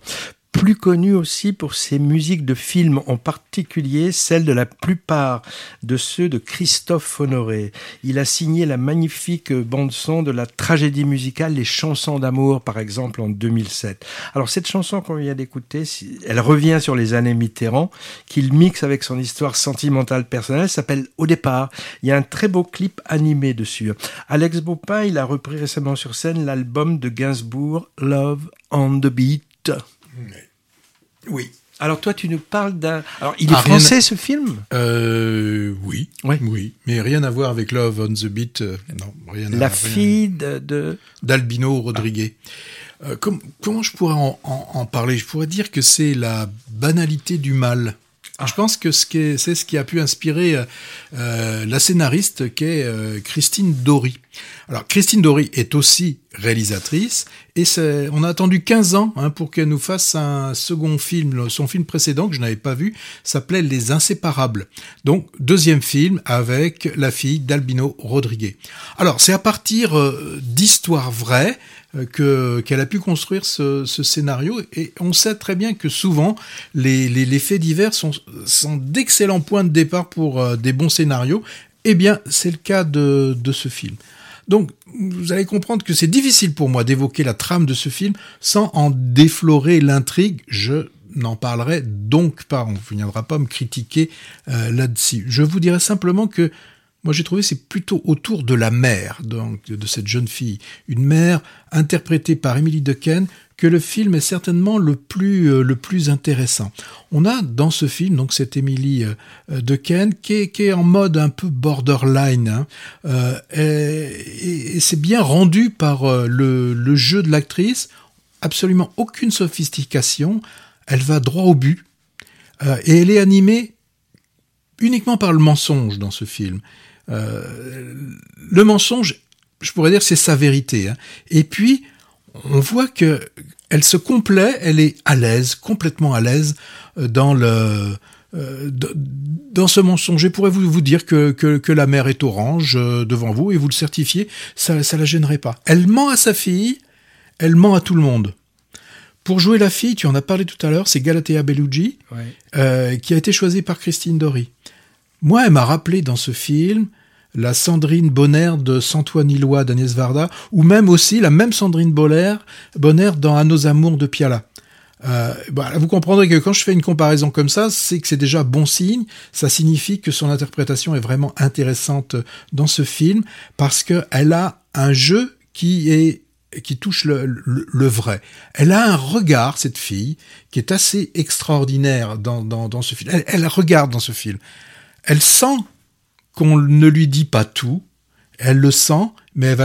plus connu aussi pour ses musiques de films, en particulier celles de la plupart de ceux de Christophe Honoré. Il a signé la magnifique bande-son de la tragédie musicale Les chansons d'amour, par exemple, en 2007. Alors cette chanson qu'on vient d'écouter, elle revient sur les années Mitterrand, qu'il mixe avec son histoire sentimentale personnelle, s'appelle Au départ. Il y a un très beau clip animé dessus. Alex Baupin, il a repris récemment sur scène l'album de Gainsbourg, Love on the Beat. Oui. Alors toi, tu nous parles d'un. Alors il est Ah, rien français ce film? Euh, oui. Ouais. Oui. Mais rien à voir avec Love on the Beat. euh, non, rien à La fille de. de- d'Albino Rodriguez. Euh, com- comment je pourrais en, en- en parler? Je pourrais dire que c'est la banalité du mal. Je pense que est- c'est ce qui a pu inspirer euh, euh, la scénariste qui est euh, Christine Dory. Alors Christine Dory est aussi réalisatrice et on a attendu 15 ans hein, pour qu'elle nous fasse un second film. Son film précédent que je n'avais pas vu s'appelait Les Inséparables. Donc deuxième film avec la fille d'Albino Rodriguez. Alors c'est à partir euh, d'histoires vraies euh, que qu'elle a pu construire ce, scénario et on sait très bien que souvent les, faits divers sont, d'excellents points de départ pour euh, des bons scénarios. Eh bien, c'est le cas de ce film. Donc, vous allez comprendre que c'est difficile pour moi d'évoquer la trame de ce film sans en déflorer l'intrigue. Je n'en parlerai donc pas. On ne viendra pas me critiquer euh, là-dessus. Je vous dirai simplement que moi j'ai trouvé c'est plutôt autour de la mère donc de cette jeune fille, une mère interprétée par Emily Dequesne que le film est certainement le plus euh, le plus intéressant. On a dans ce film donc cette Emily euh, euh, Dequesne qui est, en mode un peu borderline hein, euh, et, c'est bien rendu par le, le jeu de l'actrice, absolument aucune sophistication, elle va droit au but et elle est animée uniquement par le mensonge dans ce film. Euh, le mensonge, je pourrais dire, c'est sa vérité. hein. Et puis, on voit que elle se complaît, elle est à l'aise, complètement à l'aise euh, dans le euh, dans ce mensonge. Je pourrais vous, vous dire que, que, que la mer est orange devant vous et vous le certifiez, ça ça la gênerait pas. Elle ment à sa fille, elle ment à tout le monde. Pour jouer la fille, tu en as parlé tout à l'heure, c'est Galatea Bellucci, Ouais. euh, qui a été choisie par Christine Dory. Moi, elle m'a rappelé dans ce film la Sandrine Bonner de Santoine Illois d'Agnès Varda, ou même aussi la même Sandrine Bonner, Bonner dans À nos amours de Piala. Euh, bah, vous comprendrez que quand je fais une comparaison comme ça, c'est que c'est déjà bon signe. Ça signifie que son interprétation est vraiment intéressante dans ce film parce que elle a un jeu qui est qui touche le vrai. Elle a un regard, cette fille, qui est assez extraordinaire dans, dans, dans ce film. Elle, elle regarde dans ce film. Elle sent qu'on ne lui dit pas tout. Elle le sent, mais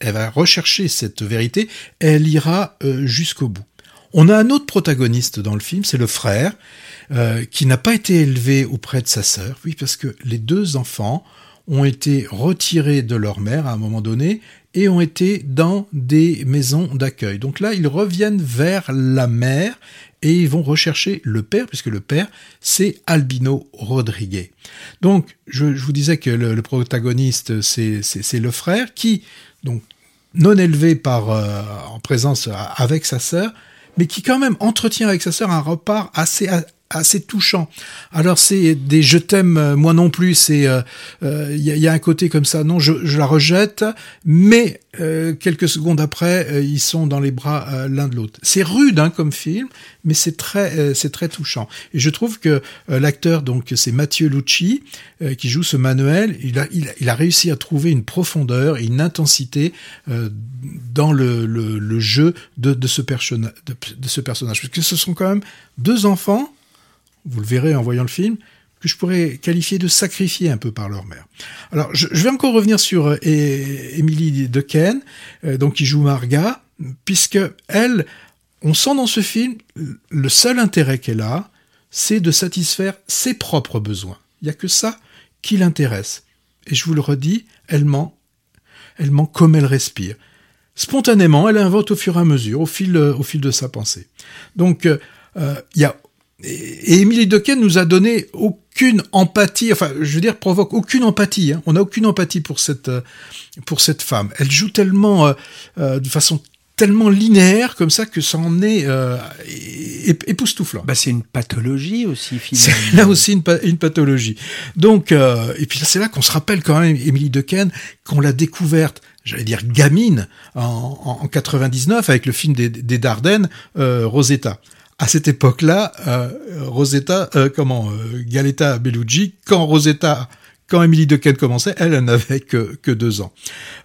elle va, rechercher cette vérité elle ira euh, jusqu'au bout. On a un autre protagoniste dans le film, c'est le frère, euh, qui n'a pas été élevé auprès de sa sœur. Oui, parce que les deux enfants ont été retirés de leur mère à un moment donné et ont été dans des maisons d'accueil. Donc là, ils reviennent vers la mère et ils vont rechercher le père, puisque le père, c'est Albino Rodriguez. Donc, je, vous disais que le, protagoniste, c'est le frère qui, donc, non élevé par euh, en présence à- avec sa sœur, mais qui quand même entretient avec sa sœur un repas assez assez touchant. Alors c'est des je t'aime euh, moi non plus, c'est euh, euh, il y, a- il y a un côté comme ça non je, je la rejette, mais euh, quelques secondes après euh, ils sont dans les bras euh, l'un de l'autre. C'est rude hein, comme film, mais c'est très euh, c'est très touchant. Et je trouve que euh, l'acteur donc c'est Mathieu Lucci euh, qui joue ce Manuel, il a, il a il a réussi à trouver une profondeur et une intensité euh, dans le, le, le jeu de, de, ce personna- de, de ce personnage. Parce que ce sont quand même deux enfants, vous le verrez en voyant le film, que je pourrais qualifier de sacrifiés un peu par leur mère. Alors, je, vais encore revenir sur euh, Dequesne, euh, donc qui joue Marga, puisque elle, on sent dans ce film, le seul intérêt qu'elle a, c'est de satisfaire ses propres besoins. Il n'y a que ça qui l'intéresse. Et je vous le redis, elle ment, elle ment comme elle respire. Spontanément, elle invente au fur et à mesure, au fil, euh, au fil de sa pensée. Donc, euh, euh, il y a et Émilie Dequesne nous a donné aucune empathie, enfin, je veux dire, provoque aucune empathie. hein. On n'a aucune empathie pour cette euh, pour cette femme. Elle joue tellement euh, euh, de façon tellement linéaire comme ça que ça en est euh, époustouflant. Bah, c'est une pathologie aussi, C'est finalement. là aussi une, une pathologie. Donc, euh, et puis là, c'est là qu'on se rappelle quand même Émilie Dequesne, qu'on l'a découverte, j'allais dire gamine, en, en, en 99 avec le film des, des Dardennes, euh, Rosetta. À cette époque-là, euh, Rosetta, euh, comment, euh, Galetta Bellucci, quand Rosetta, quand Émilie Dequesne commençait, elle, n'avait que, que deux ans.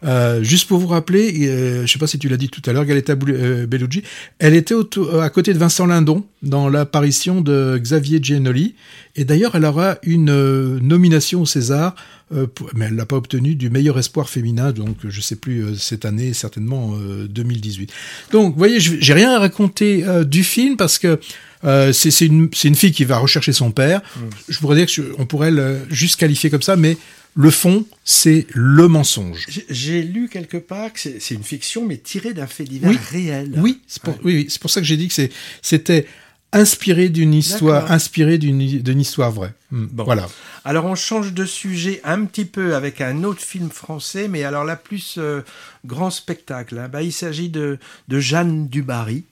Euh, juste pour vous rappeler, euh, je sais pas si tu l'as dit tout à l'heure, Galetta euh, Bellucci, elle était auto- à côté de Vincent Lindon dans l'apparition de Xavier Giannoli. Et d'ailleurs, elle aura une euh, nomination au César, euh, mais elle l'a pas obtenue, du meilleur espoir féminin, donc je sais plus, euh, cette année, certainement euh, 2018. Donc, vous voyez, j'ai rien à raconter euh, du film parce que euh, c'est c'est une, c'est une fille qui va rechercher son père. Je pourrais dire que je- on pourrait le juste qualifier comme ça, mais le fond, c'est le mensonge. J'ai- lu quelque part que c'est une fiction, mais tirée d'un fait divers Oui. réel. Oui, c'est pour, oui, oui, pour ça que j'ai dit que c'est- c'était inspiré d'une histoire, inspiré d'une histoire vraie. Hmm, Bon. Voilà. Alors on change de sujet un petit peu avec un autre film français, mais alors là plus euh, grand spectacle. hein. Bah, il s'agit de, de Jeanne Dubarry,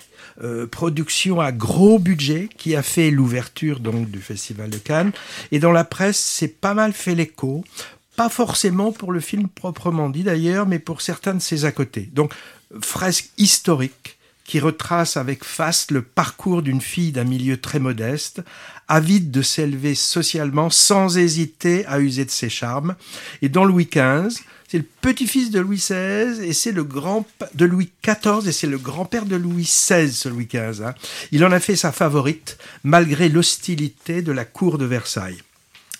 euh, production à gros budget qui a fait l'ouverture donc du Festival de Cannes. Et dans la presse, c'est pas mal fait l'écho. Pas forcément pour le film proprement dit d'ailleurs, mais pour certains de ses à côté. Donc fresque historique qui retrace avec faste le parcours d'une fille d'un milieu très modeste, avide de s'élever socialement sans hésiter à user de ses charmes. Et dans Louis XV, c'est le petit-fils de Louis XVI et c'est le grand de Louis XIV et c'est le grand-père de Louis XVI, ce Louis XV. hein. Il en a fait sa favorite malgré l'hostilité de la cour de Versailles.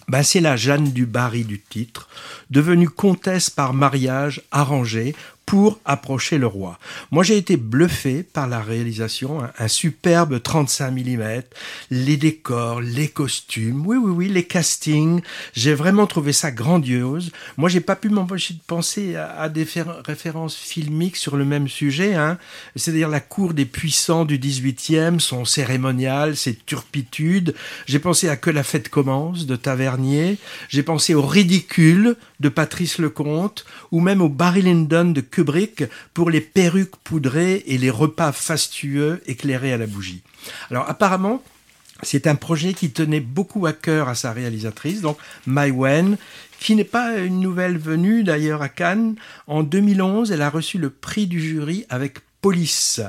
Ben, c'est la Jeanne du Barry du titre, devenue comtesse par mariage arrangé pour approcher le roi. Moi, j'ai été bluffé par la réalisation, un, un superbe 35 mm, les décors, les costumes, oui, oui, oui, les castings. J'ai vraiment trouvé ça grandiose. Moi, j'ai pas pu m'empêcher de penser à, des fér- références filmiques sur le même sujet, hein. C'est-à-dire la cour des puissants du 18e, son cérémonial, ses turpitudes. J'ai pensé à Que la fête commence de Tavernier. J'ai pensé au ridicule de Patrice Lecomte ou même au Barry Lyndon de Pour les perruques poudrées et les repas fastueux éclairés à la bougie. Alors apparemment, c'est un projet qui tenait beaucoup à cœur à sa réalisatrice, donc Mai Wen, qui n'est pas une nouvelle venue d'ailleurs à Cannes. En 2011, elle a reçu le prix du jury avec Police.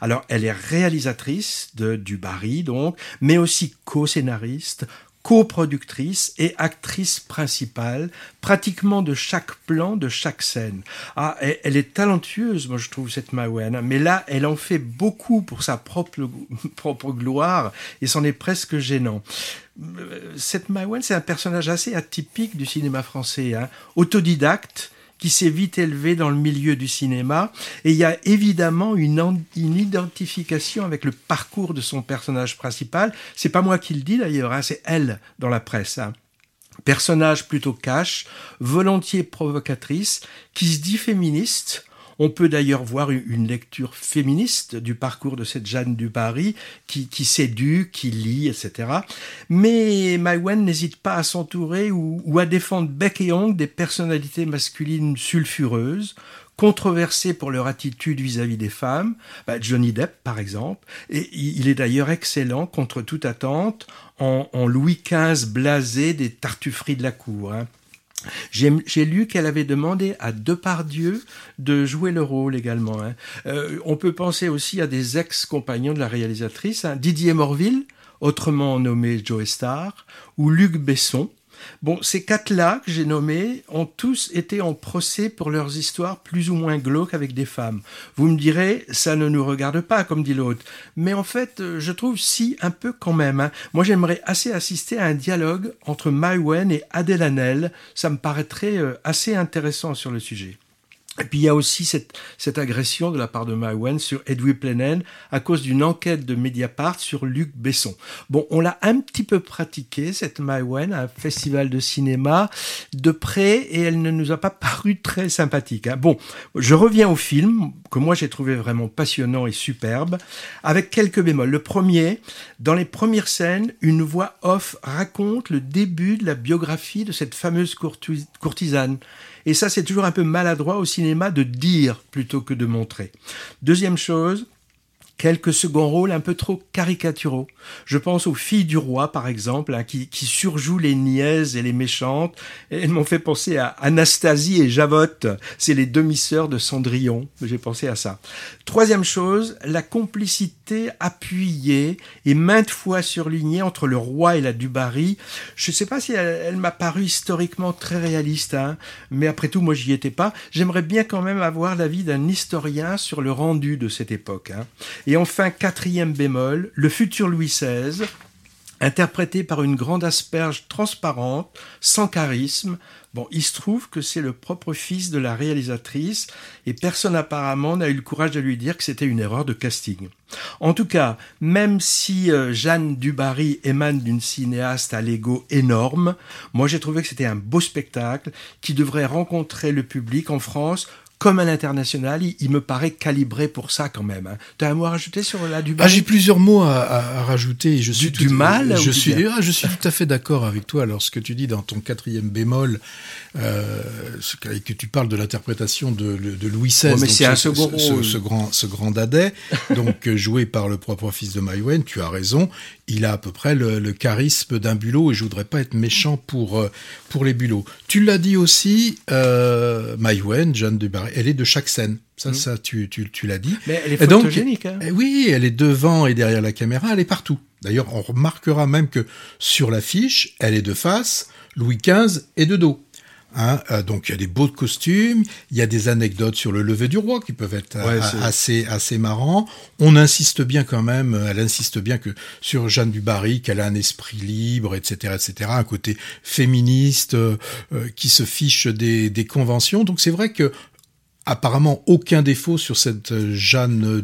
Alors, elle est réalisatrice de Du Barry, donc, mais aussi co-scénariste, coproductrice et actrice principale, pratiquement de chaque plan, de chaque scène. Ah, elle, est talentueuse, moi je trouve cette Mawen, mais là, elle en fait beaucoup pour sa propre, (laughs) propre gloire et c'en est presque gênant. Euh, Cette Mawen, c'est un personnage assez atypique du cinéma français, hein, autodidacte, qui s'est vite élevé dans le milieu du cinéma. Et il y a évidemment une, en- une identification avec le parcours de son personnage principal. C'est pas moi qui le dis d'ailleurs, hein, c'est elle dans la presse. hein. Personnage plutôt cash, volontiers provocatrice, qui se dit féministe. On peut d'ailleurs voir une- lecture féministe du parcours de cette Jeanne du Paris qui, qui séduit, qui lit, etc. Mais Maïwen n'hésite pas à s'entourer ou, ou à défendre bec et ongle des personnalités masculines sulfureuses, controversées pour leur attitude vis-à-vis des femmes. Bah, Johnny Depp, par exemple. Et il est d'ailleurs excellent, contre toute attente, en, en Louis XV blasé des tartufferies de la cour. hein. J'ai lu qu'elle avait demandé à Depardieu de jouer le rôle également. hein. Euh, on peut penser aussi à des ex-compagnons de la réalisatrice, hein, Didier Morville, autrement nommé Joe Star, ou Luc Besson. Bon, ces quatre-là que j'ai nommés ont tous été en procès pour leurs histoires plus ou moins glauques avec des femmes. Vous me direz, ça ne nous regarde pas, comme dit l'autre. Mais en fait, euh, je trouve si un peu quand même. hein. Moi, j'aimerais assez assister à un dialogue entre Mai Wen et Adèle. Ça me paraîtrait euh, assez intéressant sur le sujet. Et puis il y a aussi cette, cette agression de la part de Maïwen sur Edwin Plenen à cause d'une enquête de Mediapart sur Luc Besson. Bon, on l'a un petit peu pratiqué, cette Maïwen, à un festival de cinéma de près et elle ne nous a pas paru très sympathique. hein. Bon, je reviens au film que moi j'ai trouvé vraiment passionnant et superbe avec quelques bémols. Le premier, dans les premières scènes, une voix off raconte le début de la biographie de cette fameuse courtisane. Et ça, c'est toujours un peu maladroit au cinéma de dire plutôt que de montrer. Deuxième chose, quelques seconds rôles un peu trop caricaturaux. Je pense aux filles du roi, par exemple, hein, qui, qui surjouent les niaises et les méchantes. Elles m'ont fait penser à Anastasie et Javotte. C'est les demi-sœurs de Cendrillon. J'ai pensé à ça. Troisième chose, la complicité appuyée et maintes fois surlignée entre le roi et la Dubarry. Je ne sais pas si elle, elle m'a paru historiquement très réaliste, hein, mais après tout, moi, j'y étais pas. J'aimerais bien quand même avoir l'avis d'un historien sur le rendu de cette époque. hein. Et enfin, quatrième bémol, le futur Louis XVI, interprété par une grande asperge transparente, sans charisme. Bon, il se trouve que c'est le propre fils de la réalisatrice et personne apparemment n'a eu le courage de lui dire que c'était une erreur de casting. En tout cas, même si euh, Jeanne Dubarry émane d'une cinéaste à l'ego énorme, moi j'ai trouvé que c'était un beau spectacle qui devrait rencontrer le public en France comme à l'international. Il, il me paraît calibré pour ça quand même. Hein. Tu as un mot à rajouter sur la Ah, Dubarry j'ai plusieurs mots à, à- à rajouter. Je suis Du- du mal je suis, ah, je suis tout à fait d'accord avec toi lorsque tu dis dans ton quatrième bémol euh, ce que, que tu parles de l'interprétation de, de Louis XVI. Mais donc c'est ce- un second ce, ce- rôle. ce grand, ce grand dadais, donc euh, joué par le propre fils de Maïwen. Tu as raison. Il a à peu près le, le charisme d'un bulot et je voudrais pas être méchant pour euh, pour les bulots. Tu l'as dit aussi, euh, Maïwen, Jeanne de Barré, elle est de chaque scène. Ça, ça, tu, tu, tu l'as dit. Mais elle est Et donc, photogénique. hein. eh oui, elle est devant et derrière la caméra, elle est partout. D'ailleurs, on remarquera même que sur l'affiche, elle est de face, Louis XV est de dos. Hein, euh, donc il y a des beaux costumes, il y a des anecdotes sur le lever du roi qui peuvent être euh, Ouais, assez assez marrants. On insiste bien quand même, euh, elle insiste bien que sur Jeanne du Barry qu'elle a un esprit libre, etc., etc., un côté féministe euh, qui se fiche des, des conventions. Donc c'est vrai que apparemment aucun défaut sur cette euh, Jeanne euh,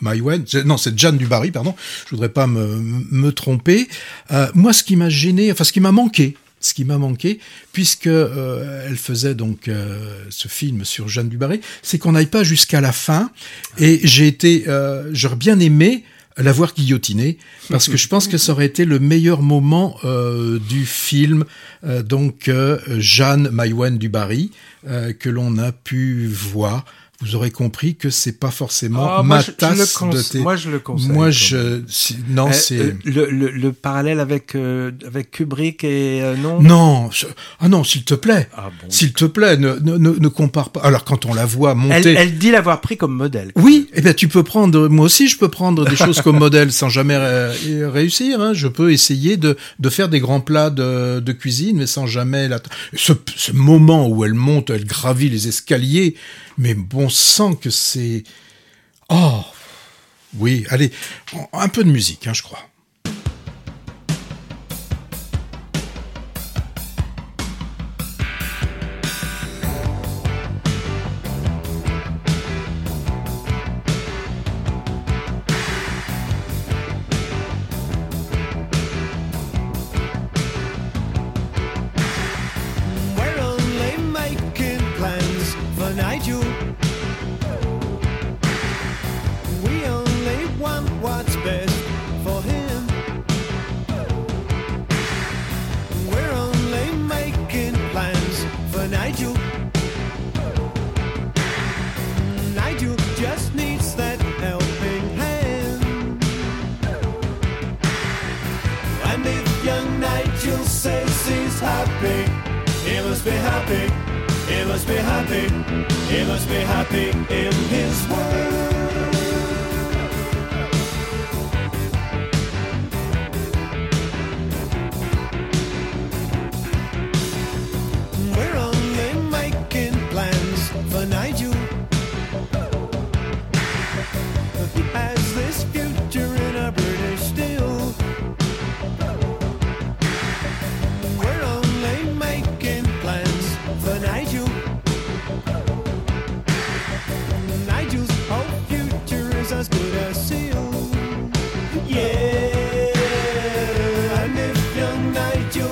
Maïwen, non, c'est Jeanne du Barry, pardon. Je voudrais pas me, me tromper. Euh, moi, ce qui m'a gêné, enfin, ce qui m'a manqué, ce qui m'a manqué, puisque euh, elle faisait donc euh, ce film sur Jeanne du Barry, c'est qu'on n'aille pas jusqu'à la fin. Et j'ai été, euh, j'aurais bien aimé la voir guillotinée, parce que je pense que ça aurait été le meilleur moment euh, du film, euh, donc euh, Jeanne Maïwen du Barry, euh, que l'on a pu voir. vous aurez compris que c'est pas forcément Ah, ma moi, je, je tasse le de thé. moi, je le conseille. Moi, je, si- non, Euh, c'est. euh, le, le, le parallèle avec euh, avec Kubrick et euh, non? Non, je- ah non, s'il te plaît, Ah bon. s'il te plaît, ne, ne, ne, ne compare pas. Alors quand on la voit monter, Elle, elle dit l'avoir pris comme modèle. oui, eh bien tu peux prendre, moi aussi je peux prendre des choses comme modèle sans jamais ré- réussir. Hein. Je peux essayer de, faire des grands plats de, cuisine, mais sans jamais la. Ce, ce moment où elle monte, elle gravit les escaliers, mais bon sang que c'est. Oh, oui, allez, un peu de musique, hein, je crois.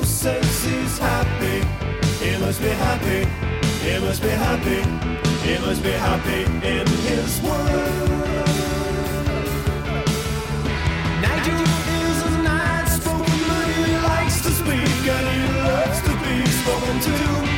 Says he's happy, he must be happy. He must be happy. He must be happy in his world. Nigel is an outspoken man. He likes to speak and he loves to be spoken to.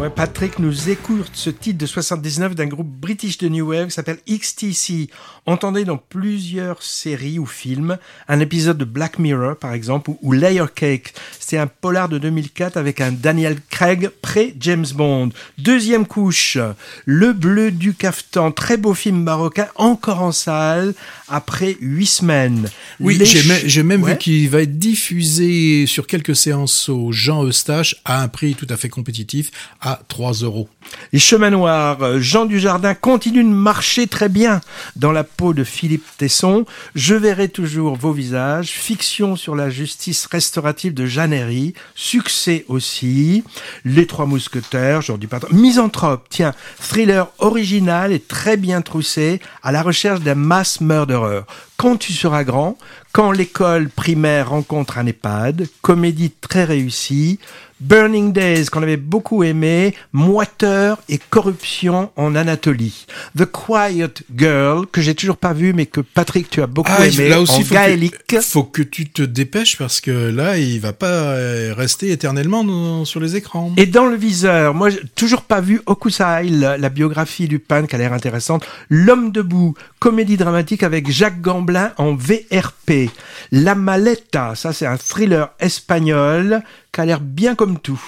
Ouais, Patrick nous écoute ce titre de 79 d'un groupe british de New Wave qui s'appelle XTC. Entendez dans plusieurs séries ou films, un épisode de Black Mirror par exemple, ou, ou Layer Cake. C'était un polar de 2004 avec un Daniel Craig pré-James Bond. Deuxième couche, Le Bleu du Caftan, très beau film marocain, encore en salle, après huit semaines. Oui, Les j'ai même, j'ai même Ouais. vu qu'il va être diffusé sur quelques séances au Jean Eustache à un prix tout à fait compétitif à 3 euros. Les chemins noirs, euh, Jean Dujardin continue de marcher très bien dans la peau de Philippe Tesson. Je verrai toujours vos visages. Fiction sur la justice restaurative de Jeanne Herry. Succès aussi. Les Trois Mousquetaires, Patron. Misanthrope, tiens, thriller original et très bien troussé à la recherche d'un mass murderer. Quand tu seras grand, quand l'école primaire rencontre un EHPAD, comédie très réussie, Burning Days qu'on avait beaucoup aimé, moiteur et corruption en Anatolie. The Quiet Girl que j'ai toujours pas vu mais que Patrick tu as beaucoup Ah, aimé là aussi, en faut gaélique. que, faut que tu te dépêches parce que là, il va pas euh, rester éternellement dans- sur les écrans. Et dans le viseur, moi, j'ai toujours pas vu Okusai, la, la biographie du peintre qui a l'air intéressante. L'homme debout, comédie dramatique avec Jacques Gamblin en VRP. La Maleta, ça c'est un thriller espagnol qui a l'air bien comme tout.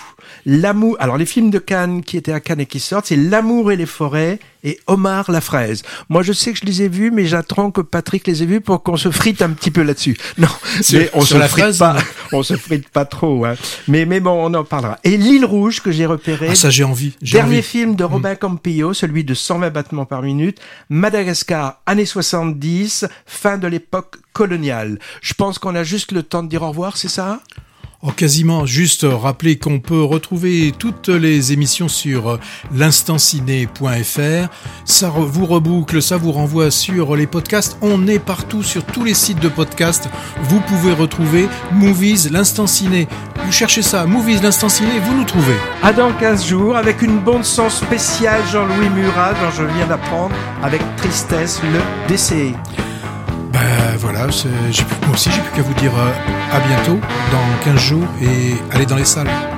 L'amour, alors les films de Cannes qui étaient à Cannes et qui sortent, c'est L'amour et les forêts et Omar la fraise. Moi, je sais que je les ai vus, mais j'attends que Patrick les ait vus pour qu'on se frite un petit peu là-dessus. (laughs) Non, Sur- mais on sur se la frite fraise, pas, (laughs) on se frite pas trop. Hein. Mais mais bon, on en parlera. Et l'île rouge que j'ai repéré. Ah, ça, j'ai envie. Dernier envie. Mm. film de Robin Campillo, celui de 120 battements par minute. Madagascar, années 70, fin de l'époque coloniale. Je pense qu'on a juste le temps de dire au revoir, c'est ça? Oh, quasiment, juste rappeler qu'on peut retrouver toutes les émissions sur l'instanciné.fr. Ça vous reboucle, ça vous renvoie sur les podcasts. On est partout sur tous les sites de podcasts. Vous pouvez retrouver Movies, l'instant ciné. Vous cherchez ça, Movies, l'instant ciné, vous nous trouvez. À dans 15 jours avec une bande son spéciale Jean-Louis Murat dont je viens d'apprendre avec tristesse le décès. Ben voilà, moi aussi j'ai plus qu'à vous dire euh, à bientôt dans 15 jours et allez dans les salles.